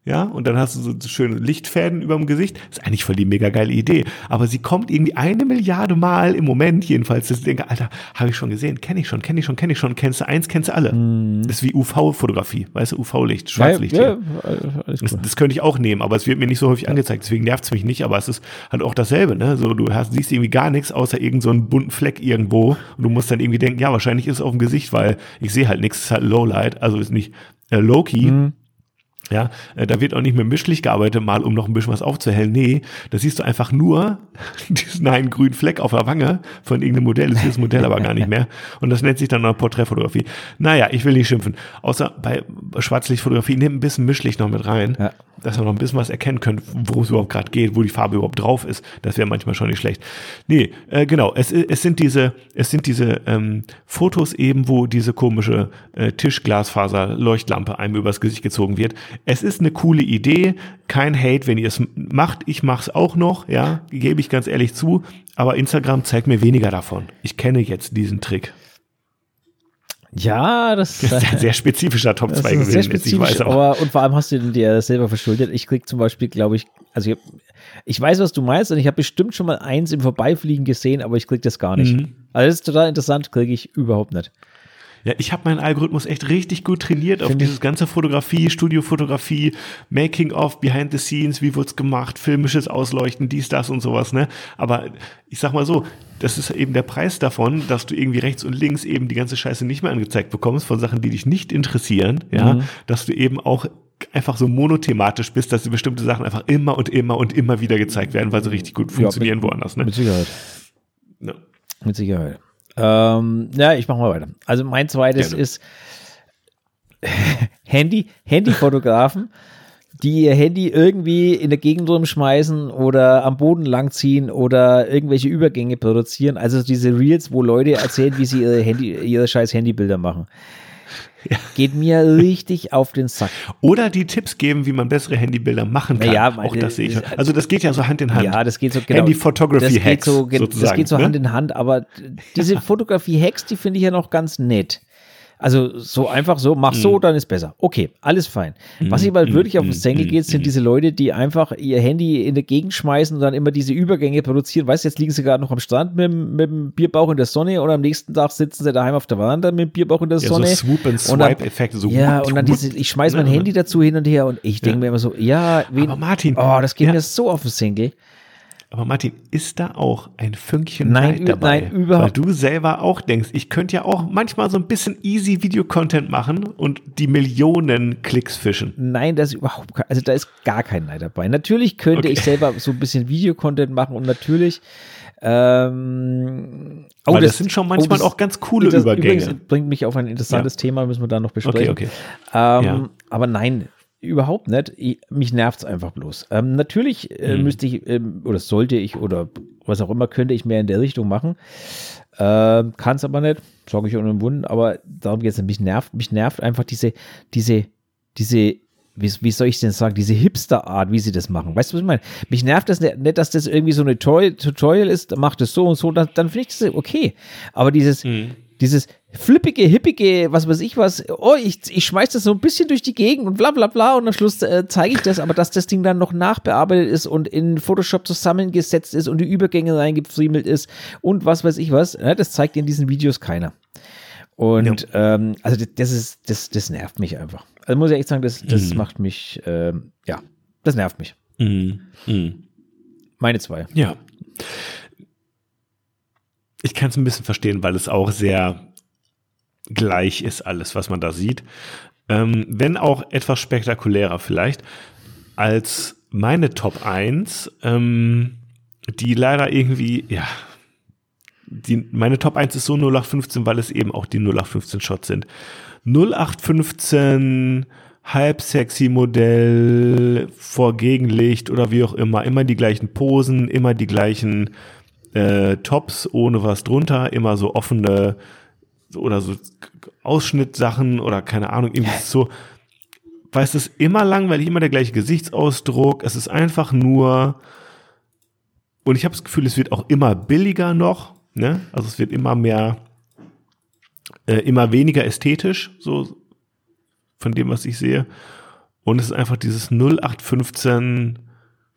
ja, und dann hast du so schöne Lichtfäden über dem Gesicht. ist eigentlich voll die mega geile Idee. Aber sie kommt irgendwie eine Milliarde Mal im Moment jedenfalls, dass ich denke, Alter, habe ich schon gesehen, kenne ich schon, kenne ich schon, kenne ich schon, kennst du eins, kennst du alle. Das ist wie UV-Fotografie, weißt du, UV-Licht, Schwarzlicht. Ja, ja, alles Das, cool. das könnte ich auch nehmen, aber es wird mir nicht so häufig angezeigt, deswegen nervt es mich nicht, aber es ist halt auch dasselbe, ne? So, du hast, siehst irgendwie gar nichts, außer irgend so einen bunten Fleck irgendwo und du musst dann irgendwie denken, ja, wahrscheinlich ist es auf dem Gesicht, weil ich sehe halt nichts, es ist halt Lowlight, also ist nicht äh, Low-Key. Mhm. Ja, äh, da wird auch nicht mit Mischlicht gearbeitet, mal um noch ein bisschen was aufzuhellen. Nee, da siehst du einfach nur diesen einen grünen Fleck auf der Wange von irgendeinem Modell. Das ist das Modell aber gar nicht mehr. Und das nennt sich dann noch Porträtfotografie. Naja, ich will nicht schimpfen. Außer bei Schwarzlichtfotografie, nimm ein bisschen Mischlicht noch mit rein, Ja. dass wir noch ein bisschen was erkennen können, worum es überhaupt gerade geht, wo die Farbe überhaupt drauf ist. Das wäre manchmal schon nicht schlecht. Nee, äh, genau, es, es sind diese, es sind diese ähm, Fotos eben, wo diese komische äh, Tischglasfaser-Leuchtlampe einem übers Gesicht gezogen wird. Es ist eine coole Idee, kein Hate, wenn ihr es macht. Ich mache es auch noch, ja, gebe ich ganz ehrlich zu. Aber Instagram zeigt mir weniger davon. Ich kenne jetzt diesen Trick. Ja, das, Das ist ein sehr spezifischer Top Das 2 ist gewesen. sehr jetzt, ich spezifisch, weiß aber. aber und vor allem hast du den dir selber verschuldet. Ich krieg zum Beispiel, glaube ich, also ich, ich weiß, was du meinst und ich habe bestimmt schon mal eins im Vorbeifliegen gesehen, aber ich krieg das gar nicht. Mhm. Also das ist total interessant, kriege ich überhaupt nicht. Ja, ich habe meinen Algorithmus echt richtig gut trainiert auf Find dieses ganze Fotografie, Studiofotografie, Making of, Behind the Scenes, wie wird's gemacht, filmisches Ausleuchten, dies, das und sowas, ne? Aber ich sag mal so, das ist eben der Preis davon, dass du irgendwie rechts und links eben die ganze Scheiße nicht mehr angezeigt bekommst von Sachen, die dich nicht interessieren, ja, Mhm. dass du eben auch einfach so monothematisch bist, dass bestimmte Sachen einfach immer und immer und immer wieder gezeigt werden, weil sie richtig gut funktionieren mit, woanders, ne? Mit Sicherheit. Ja. Mit Sicherheit. Ähm, ja, ich mache mal weiter. Also mein zweites Gerne. ist Handy, Handyfotografen, die ihr Handy irgendwie in der Gegend rumschmeißen oder am Boden langziehen oder irgendwelche Übergänge produzieren. Also diese Reels, wo Leute erzählen, wie sie ihre Handy, ihre scheiß Handybilder machen. Geht mir richtig auf den Sack. Oder die Tipps geben, wie man bessere Handybilder machen kann. Ja, auch das sehe ich. Also das geht ja so Hand in Hand. Ja, das geht so genau. Handy Photography das geht Hacks so, ge- Das sozusagen, geht so ne? Hand in Hand, aber diese Fotografie-Hacks, die finde ich ja noch ganz nett. Also so einfach so, mach Mhm. so, dann ist besser. Okay, alles fein. Was ihm halt wirklich auf den Senkel mhm, geht, sind diese Leute, die einfach ihr Handy in der Gegend schmeißen und dann immer diese Übergänge produzieren. Weißt du, jetzt liegen sie gerade noch am Strand mit, dem- mit dem Bierbauch in der Sonne und am nächsten Tag sitzen sie daheim auf der Veranda mit dem Bierbauch in der Ja, so Sonne. Swoop and Swipe-Effekte, so ja, und dann diese, ich schmeiß mein? Handy dazu hin und her und ich denke mir immer so, ja, wen, Aber Martin, oh, das geht ja. mir so auf den Senkel. Aber Martin, ist da auch ein Fünkchen Nein, Neid dabei? nein, überhaupt- Weil du selber auch denkst, ich könnte ja auch manchmal so ein bisschen easy Video-Content machen und die Millionen Klicks fischen. Nein, da ist überhaupt kein, also da ist gar kein Neid dabei. Natürlich könnte Okay. ich selber so ein bisschen Videocontent machen und natürlich ähm, oh, Weil das sind schon manchmal das- auch ganz coole das Übergänge. Übrigens bringt mich auf ein interessantes Thema, müssen wir da noch besprechen. Okay, okay. Ähm, Ja. Aber nein, überhaupt nicht. Ich, mich nervt es einfach bloß. Ähm, natürlich äh, Mhm. müsste ich ähm, oder sollte ich oder was auch immer könnte ich mehr in der Richtung machen. Ähm, Kann es aber nicht, sage ich ohne Wunden, aber darum geht es nicht. Mich nervt, mich nervt einfach diese, diese, diese, wie, wie soll ich denn sagen, diese Hipster-Art, wie sie das machen. Weißt du, was ich meine? Mich nervt das nicht, dass das irgendwie so eine Tutorial, Tutorial ist, macht es so und so, dann, dann finde ich das okay. Aber dieses, Mhm. Dieses flippige, hippige, was weiß ich was, oh, ich, ich schmeiß das so ein bisschen durch die Gegend und bla bla bla und am Schluss äh, zeige ich das, aber dass das Ding dann noch nachbearbeitet ist und in Photoshop zusammengesetzt ist und die Übergänge reingefriemelt ist und was weiß ich was, ne, das zeigt in diesen Videos keiner. Und ähm, also das, das ist, das, das nervt mich einfach. Also muss ich echt sagen, das, das macht mich, ähm, ja, das nervt mich. Mhm. Mhm. Meine zwei. Ja. Ich kann es ein bisschen verstehen, weil es auch sehr gleich ist, alles, was man da sieht. Ähm, wenn auch etwas spektakulärer vielleicht als meine Top 1, ähm, die leider irgendwie, ja, die, meine Top 1 ist so 0815, weil es eben auch die 0815 Shots sind. 0815 halb sexy Modell vor Gegenlicht oder wie auch immer, immer die gleichen Posen, immer die gleichen äh, Tops ohne was drunter, immer so offene oder so Ausschnittsachen oder keine Ahnung, irgendwie so weil es ist immer langweilig, immer der gleiche Gesichtsausdruck. Es ist einfach nur, und ich habe das Gefühl, es wird auch immer billiger noch. Ne? Also es wird immer mehr, äh, immer weniger ästhetisch, so von dem, was ich sehe. Und es ist einfach dieses 0815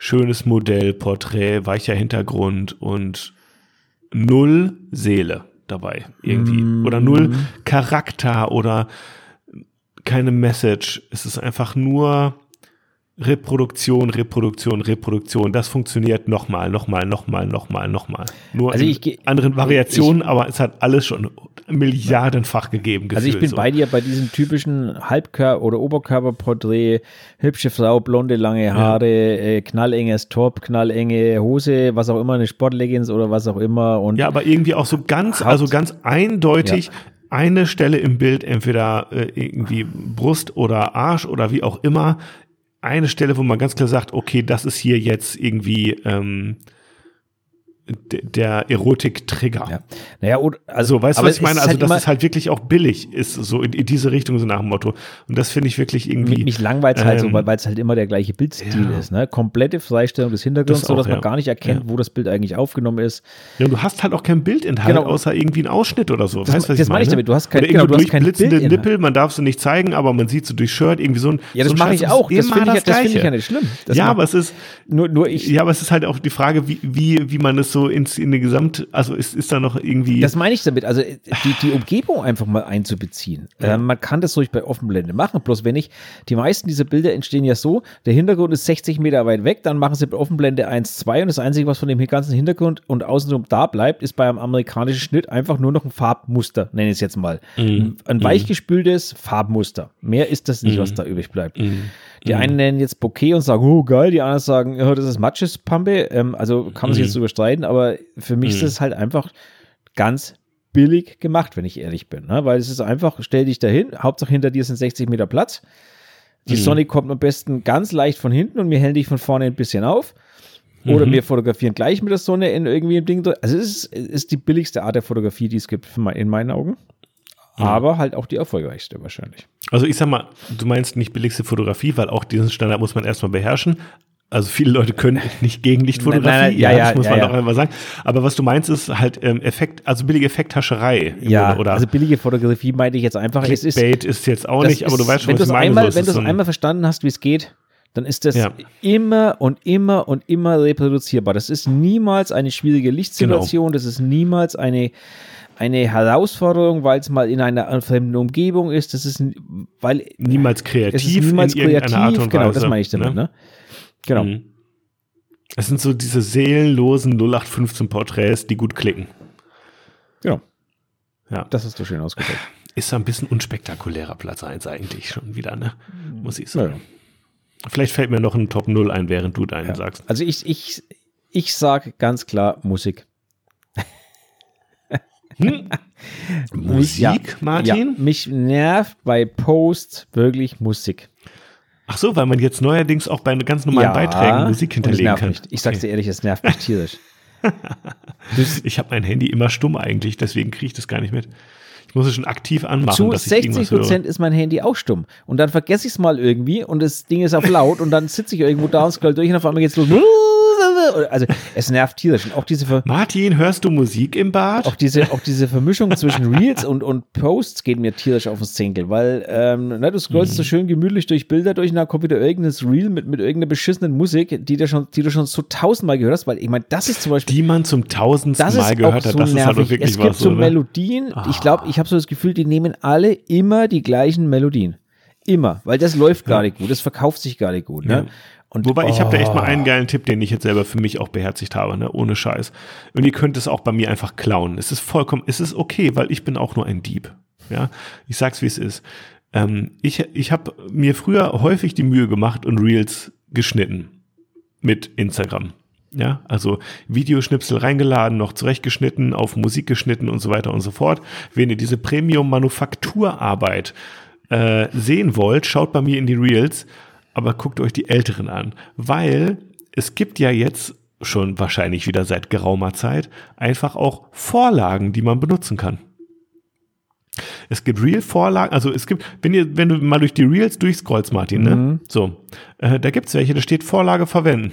schönes Modell, Porträt, weicher Hintergrund und null Seele dabei irgendwie. Mm. Oder null Charakter oder keine Message. Es ist einfach nur Reproduktion, Reproduktion, Reproduktion. Das funktioniert nochmal, nochmal, nochmal, nochmal, nochmal. Nur also in ich, anderen Variationen, ich, aber es hat alles schon milliardenfach gegeben. Also ich bin so. bei dir bei diesem typischen Halbkörper- oder Oberkörperporträt. Hübsche Frau, blonde, lange Haare, ja. äh, knallenges Top, knallenge Hose, was auch immer, eine Sportleggings oder was auch immer. Und ja, aber irgendwie auch so ganz, also ganz eindeutig. Ja eine Stelle im Bild, entweder äh, irgendwie Brust oder Arsch oder wie auch immer, eine Stelle, wo man ganz klar sagt, okay, das ist hier jetzt irgendwie ähm, der Erotik-Trigger. Ja. Naja, und, also, weißt du, was ich meine? Also, halt dass es halt wirklich auch billig ist, so in, in, diese Richtung, so nach dem Motto. Und das finde ich wirklich irgendwie. Mich langweilt es halt so, ähm, weil es halt immer der gleiche Bildstil ja. ist, ne? Komplette Freistellung des Hintergrunds, das so dass man gar nicht erkennt, wo das Bild eigentlich aufgenommen ist. Ja, und du hast halt auch kein Bildinhalt, genau. außer irgendwie ein Ausschnitt oder so. Das, weißt, was das meine ich damit. Du hast kein, oder genau, du hast kein durchblitzende Nippel, man darf sie nicht zeigen, aber man sieht so durch Shirt irgendwie so ein. Ja, das so mache ich auch. Das finde ich, find ich ja nicht schlimm. Das ja, aber es ist. Nur, nur ich. Ja, aber es ist halt auch die Frage, wie, wie, wie man es so ins, in eine Gesamt, also ist, ist da noch irgendwie. Das meine ich damit, also die, die Umgebung einfach mal einzubeziehen. Ja. Ähm, man kann das ruhig bei Offenblende machen, bloß wenn ich, die meisten dieser Bilder entstehen ja so, der Hintergrund ist 60 Meter weit weg, dann machen sie bei Offenblende 1, 2 und das Einzige, was von dem ganzen Hintergrund und außenrum da bleibt, ist beim amerikanischen Schnitt einfach nur noch ein Farbmuster, nenne ich es jetzt mal. Mhm. Ein mhm. weichgespültes Farbmuster. Mehr ist das nicht, mhm. was da übrig bleibt. Mhm. Die einen nennen jetzt Bouquet und sagen, oh geil, die anderen sagen, oh, das ist Matschespampe. Ähm, also kann man sich jetzt überstreiten, aber für mich ist es halt einfach ganz billig gemacht, wenn ich ehrlich bin. Ne? Weil es ist einfach, stell dich dahin, Hauptsache hinter dir sind 60 Meter Platz. Die mhm. Sonne kommt am besten ganz leicht von hinten und wir hellen dich von vorne ein bisschen auf. Oder mhm. wir fotografieren gleich mit der Sonne in irgendwie im Ding. Also es ist, ist die billigste Art der Fotografie, die es gibt, in meinen Augen. Mhm. Aber halt auch die erfolgreichste wahrscheinlich. Also ich sag mal, du meinst nicht billigste Fotografie, weil auch diesen Standard muss man erstmal beherrschen. Also viele Leute können nicht Gegenlichtfotografie, ja, ja, das muss man ja, doch einmal sagen. Aber was du meinst, ist halt ähm, Effekt, also billige Effekthascherei. Ja, oder? also billige Fotografie meinte ich jetzt einfach. Clickbait ist, ist jetzt auch nicht, aber du weißt schon, was ich meine. Einmal, so, wenn du es einmal verstanden hast, wie es geht, dann ist das ja. immer und immer und immer reproduzierbar. Das ist niemals eine schwierige Lichtsituation, genau. das ist niemals eine eine Herausforderung, weil es mal in einer fremden Umgebung ist. Das ist weil niemals kreativ. Es ist niemals kreativ. Art und genau, Weise, das meine ich damit. Ne? ne? Genau. Mhm. Es sind so diese seelenlosen 0815 Porträts, die gut klicken. Genau. Ja. Das hast du schön ausgedrückt. Ist so ein bisschen unspektakulärer Platz 1 eigentlich schon wieder, ne? Muss ich sagen. Ja. Vielleicht fällt mir noch ein Top 0 ein, während du deinen ja. sagst. Also ich, ich, ich sage ganz klar Musik. Hm? Musik, ja, Martin? Ja, mich nervt bei Post wirklich Musik. Ach so, weil man jetzt neuerdings auch bei ganz normalen ja, Beiträgen Musik hinterlegen kann. Mich. Ich sag's dir ehrlich, es nervt mich tierisch. ich habe mein Handy immer stumm eigentlich, deswegen kriege ich das gar nicht mit. Ich muss es schon aktiv anmachen. Zu 60 Prozent ist mein Handy auch stumm. Und dann vergesse ich es mal irgendwie und das Ding ist auf laut und dann sitze ich irgendwo da und scroll durch und auf einmal geht's los. Also es nervt tierisch. Und auch diese Ver Martin, hörst du Musik im Bad? Auch diese, auch diese Vermischung zwischen Reels und, und Posts geht mir tierisch auf den Zinkel, weil ähm, ne, du scrollst mhm. so schön gemütlich durch Bilder durch und dann kommt wieder irgendein Reel mit, mit irgendeiner beschissenen Musik, die, dir schon, die du schon so tausendmal gehört hast, weil ich meine, das ist zum Beispiel. Die man zum tausendsten Mal gehört hat, so das nervig. ist halt wirklich Es gibt so oder? Melodien, ah. ich glaube, ich habe so das Gefühl, die nehmen alle immer die gleichen Melodien. Immer, weil das läuft gar nicht gut, das verkauft sich gar nicht gut. Ne? Ja. Und Wobei, oh. ich habe da echt mal einen geilen Tipp, den ich jetzt selber für mich auch beherzigt habe, ne? ohne Scheiß. Und ihr könnt es auch bei mir einfach klauen. Es ist vollkommen, es ist okay, weil ich bin auch nur ein Dieb. Ja, ich sag's wie es ist. Ähm, ich ich habe mir früher häufig die Mühe gemacht und Reels geschnitten mit Instagram. Ja, also Videoschnipsel reingeladen, noch zurechtgeschnitten, auf Musik geschnitten und so weiter und so fort. Wenn ihr diese Premium-Manufakturarbeit äh, sehen wollt, schaut bei mir in die Reels aber guckt euch die älteren an, weil es gibt ja jetzt schon wahrscheinlich wieder seit geraumer Zeit einfach auch Vorlagen, die man benutzen kann. Es gibt Reel-Vorlagen, also es gibt, wenn ihr, wenn du mal durch die Reels durchscrollst, Martin, ne? Mhm. So, äh, da gibt's welche, da steht Vorlage verwenden.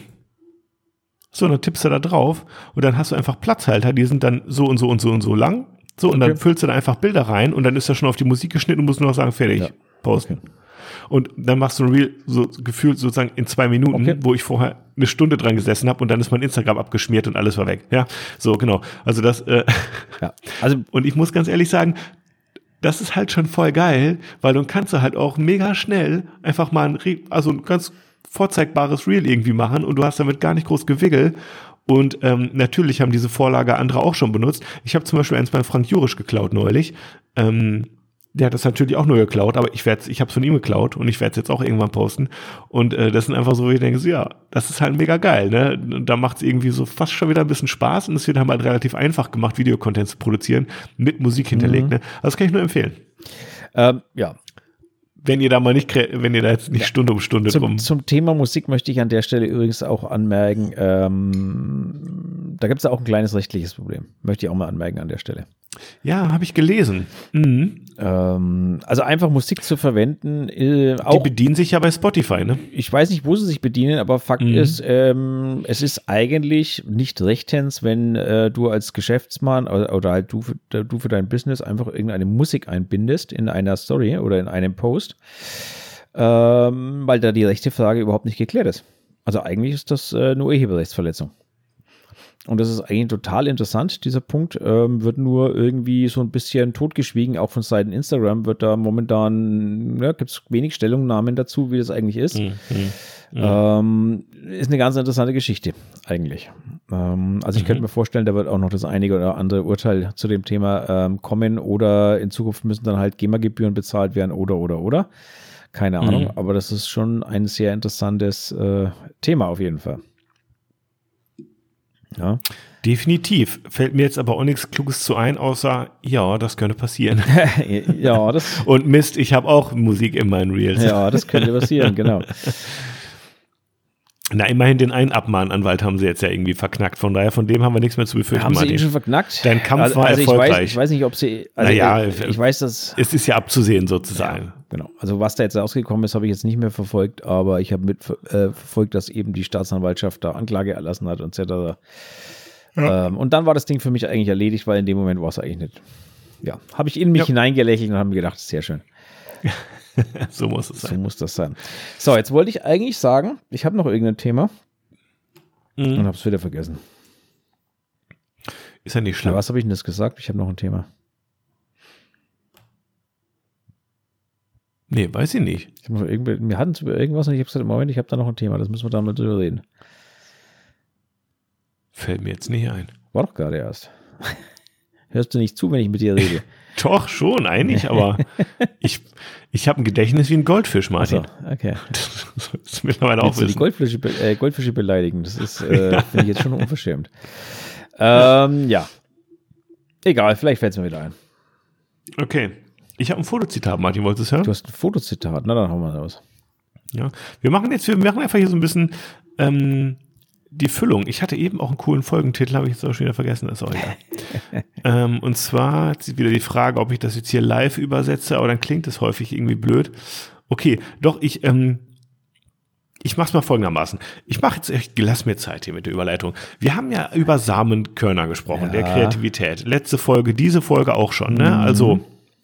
So, dann tippst du da drauf und dann hast du einfach Platzhalter, die sind dann so und so und so und so lang. So, und dann Okay. füllst du da einfach Bilder rein und dann ist das schon auf die Musik geschnitten und musst nur noch sagen, fertig, Ja. posten. Und dann machst du ein Reel so gefühlt sozusagen in zwei Minuten, Okay. wo ich vorher eine Stunde dran gesessen habe und dann ist mein Instagram abgeschmiert und alles war weg. Ja, so genau. Also das, äh, Ja. Also und ich muss ganz ehrlich sagen, das ist halt schon voll geil, weil dann kannst du halt auch mega schnell einfach mal ein, Re- also ein ganz vorzeigbares Reel irgendwie machen und du hast damit gar nicht groß Gewiggle. Und ähm, natürlich haben diese Vorlage andere auch schon benutzt. Ich habe zum Beispiel eins bei Frank Jurisch geklaut neulich. Ähm, der hat das natürlich auch nur geklaut, aber ich werde, ich habe es von ihm geklaut und ich werde es jetzt auch irgendwann posten. Und äh, das sind einfach so, wo ich denke, so, ja, das ist halt mega geil, ne? Und da macht es irgendwie so fast schon wieder ein bisschen Spaß und es wird halt relativ einfach gemacht, Videocontent zu produzieren, mit Musik hinterlegt. Ne? Also das kann ich nur empfehlen. ähm, ja, Wenn ihr da mal nicht, wenn ihr da jetzt nicht Stunde um Stunde drum. Zum, zum Thema Musik möchte ich an der Stelle übrigens auch anmerken, ähm, da gibt es auch ein kleines rechtliches Problem. Möchte ich auch mal anmerken an der Stelle. Ja, habe ich gelesen. Mhm. Ähm, also einfach Musik zu verwenden, äh, Die auch bedienen sich ja bei Spotify, ne? ich weiß nicht, wo sie sich bedienen, aber Fakt Mhm. ist, ähm, es ist eigentlich nicht rechtens, wenn äh, du als Geschäftsmann oder, oder halt du für, du für dein Business einfach irgendeine Musik einbindest in einer Story oder in einem Post, ähm, weil da die rechte Frage überhaupt nicht geklärt ist. Also eigentlich ist das äh, eine Urheberrechtsverletzung. Und das ist eigentlich total interessant, dieser Punkt. Ähm, wird nur irgendwie so ein bisschen totgeschwiegen, auch von Seiten Instagram wird da momentan, ja, gibt es wenig Stellungnahmen dazu, wie das eigentlich ist. Mhm. Ähm, ist eine ganz interessante Geschichte, eigentlich. Ähm, also ich könnte mir vorstellen, da wird auch noch das einige oder andere Urteil zu dem Thema ähm, kommen oder in Zukunft müssen dann halt GEMA-Gebühren bezahlt werden oder oder oder. Keine Ahnung, aber das ist schon ein sehr interessantes äh, Thema auf jeden Fall. Ja. Definitiv. Fällt mir jetzt aber auch nichts Kluges zu ein, außer, ja, das könnte passieren. ja, das, Und Mist, ich habe auch Musik in meinen Reels. ja, das könnte passieren, genau. Na, immerhin den einen Abmahnanwalt haben sie jetzt ja irgendwie verknackt. Von daher, von dem haben wir nichts mehr zu befürchten, Haben sie ihn Martin. schon verknackt? Dein Kampf war also ich erfolgreich. Weiß, ich weiß nicht, ob sie. Also Naja, ich, ich weiß, dass. Es ist ja abzusehen sozusagen. Ja, genau. Also was da jetzt rausgekommen ist, habe ich jetzt nicht mehr verfolgt, aber ich habe mit äh, verfolgt, dass eben die Staatsanwaltschaft da Anklage erlassen hat und etc. Ähm, und dann war das Ding für mich eigentlich erledigt, weil in dem Moment war es eigentlich nicht. Ja, habe ich in mich Ja. hineingelächelt und habe mir gedacht, sehr schön. So muss es So sein. muss das sein. So, jetzt wollte ich eigentlich sagen, ich habe noch irgendein Thema Mhm. und habe es wieder vergessen. Ist ja nicht schlimm. was habe ich denn das gesagt? Ich habe noch ein Thema. Nee, weiß ich nicht. Ich wir hatten es über irgendwas und ich habe gesagt, Moment, ich habe da noch ein Thema, das müssen wir da mal drüber reden. Fällt mir jetzt nicht ein. War doch gerade erst. Hörst du nicht zu, wenn ich mit dir rede? Doch, schon, eigentlich, aber ich, ich habe ein Gedächtnis wie ein Goldfisch, Martin. So, okay. Das ist mittlerweile auch wissen. Goldfische, äh, Goldfische beleidigen? Das ist, äh, finde ich jetzt schon unverschämt. Ähm, ja. Egal, vielleicht fällt es mir wieder ein. Okay. Ich habe ein Fotozitat, Martin, wolltest du es hören? Du hast ein Fotozitat, na dann hauen wir raus. Ja. Wir machen jetzt, wir machen einfach hier so ein bisschen ähm, die Füllung. Ich hatte eben auch einen coolen Folgentitel, habe ich jetzt auch schon wieder vergessen, ist auch egal. ähm, und zwar wieder die Frage, ob ich das jetzt hier live übersetze, aber dann klingt es häufig irgendwie blöd. Okay, doch, ich, ähm, ich mach's mal folgendermaßen. Ich mache jetzt echt, lass mir Zeit hier mit der Überleitung. Wir haben ja über Samenkörner gesprochen, der Ja. Kreativität. Letzte Folge, diese Folge auch schon, ne? Also,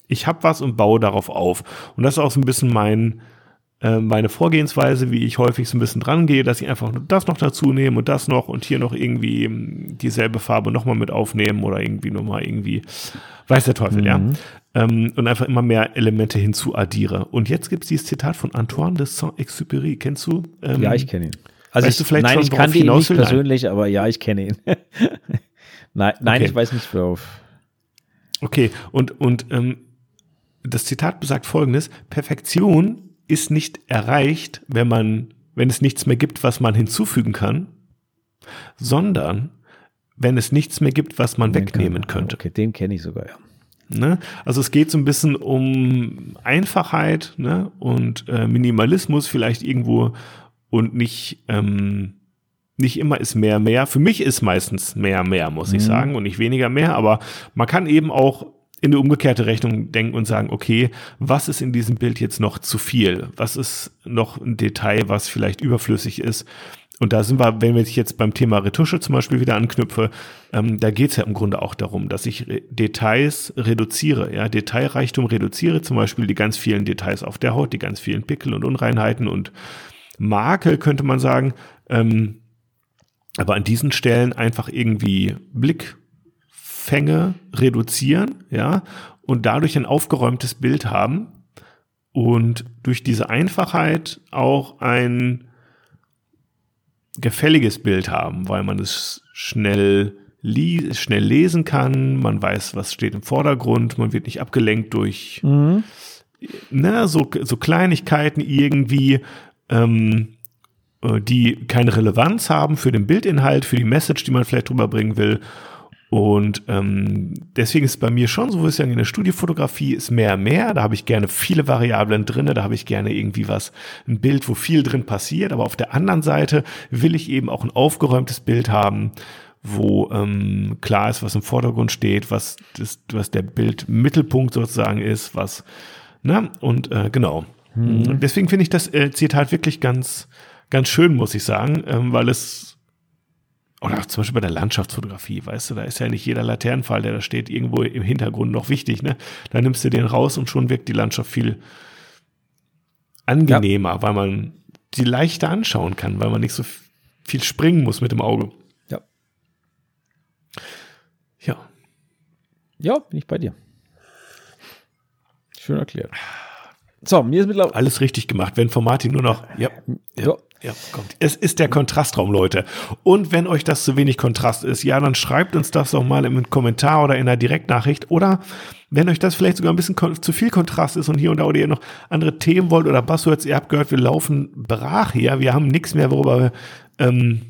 ich habe was und baue darauf auf. Und das ist auch so ein bisschen mein, äh, meine Vorgehensweise, wie ich häufig so ein bisschen dran gehe, dass ich einfach das noch dazu nehme und das noch und hier noch irgendwie ähm, dieselbe Farbe nochmal mit aufnehmen oder irgendwie nochmal irgendwie, weiß der Teufel, ja. Ähm, und einfach immer mehr Elemente hinzuaddiere. Und jetzt gibt es dieses Zitat von Antoine de Saint-Exupéry. Kennst du? Ähm, Ja, ich kenne ihn. Also weißt ich, du vielleicht nein, schon, ich kannte ihn nicht will? Nein. persönlich, aber ja, ich kenne ihn. nein, nein Okay. ich weiß nicht, worauf. Okay, und, und ähm, das Zitat besagt folgendes: Perfektion ist nicht erreicht, wenn man, wenn es nichts mehr gibt, was man hinzufügen kann, sondern wenn es nichts mehr gibt, was man wegnehmen könnte. Okay, den kenne ich sogar, ja. Ne? Also es geht so ein bisschen um Einfachheit ne? und äh, Minimalismus vielleicht irgendwo und nicht, ähm, nicht immer ist mehr mehr. Für mich ist meistens mehr mehr, muss ich sagen, und nicht weniger mehr. Aber man kann eben auch in eine umgekehrte Rechnung denken und sagen, okay, was ist in diesem Bild jetzt noch zu viel? Was ist noch ein Detail, was vielleicht überflüssig ist? Und da sind wir, wenn wir jetzt beim Thema Retusche zum Beispiel wieder anknüpfe, ähm, da geht es ja im Grunde auch darum, dass ich Re Details reduziere, ja, Detailreichtum reduziere, zum Beispiel die ganz vielen Details auf der Haut, die ganz vielen Pickel und Unreinheiten und Makel, könnte man sagen. Ähm, aber an diesen Stellen einfach irgendwie Blickfänge reduzieren, ja, und dadurch ein aufgeräumtes Bild haben und durch diese Einfachheit auch ein gefälliges Bild haben, weil man es schnell, schnell lesen kann, man weiß, was steht im Vordergrund, man wird nicht abgelenkt durch mhm. ne, so, so Kleinigkeiten irgendwie, ähm, äh, die keine Relevanz haben für den Bildinhalt, für die Message, die man vielleicht drüber bringen will. Und ähm, deswegen ist es bei mir schon so, wo ich sagen, in der Studiofotografie ist mehr mehr. Da habe ich gerne viele Variablen drin, da habe ich gerne irgendwie was, ein Bild, wo viel drin passiert. Aber auf der anderen Seite will ich eben auch ein aufgeräumtes Bild haben, wo ähm, klar ist, was im Vordergrund steht, was, das, was der Bildmittelpunkt sozusagen ist, was, ne? Und äh, genau. Mhm. Deswegen finde ich das äh, Zitat wirklich ganz, ganz schön, muss ich sagen, ähm, weil es oder zum Beispiel bei der Landschaftsfotografie, weißt du, da ist ja nicht jeder Laternenpfahl, der da steht, irgendwo im Hintergrund noch wichtig, ne? Da nimmst du den raus und schon wirkt die Landschaft viel angenehmer, ja. weil man die leichter anschauen kann, weil man nicht so viel springen muss mit dem Auge. Ja. Ja. Ja, bin ich bei dir. Schön erklärt. So, mir ist mittlerweile. Alles richtig gemacht. Wenn von Martin nur noch. Ja. ja. Ja. Kommt. Es ist der Kontrastraum, Leute. Und wenn euch das zu wenig Kontrast ist, ja, dann schreibt uns das doch mal im Kommentar oder in der Direktnachricht. Oder wenn euch das vielleicht sogar ein bisschen zu viel Kontrast ist und hier und da oder ihr noch andere Themen wollt oder Buzzwords, ihr habt gehört, wir laufen brach hier. Wir haben nichts mehr, worüber wir, ähm,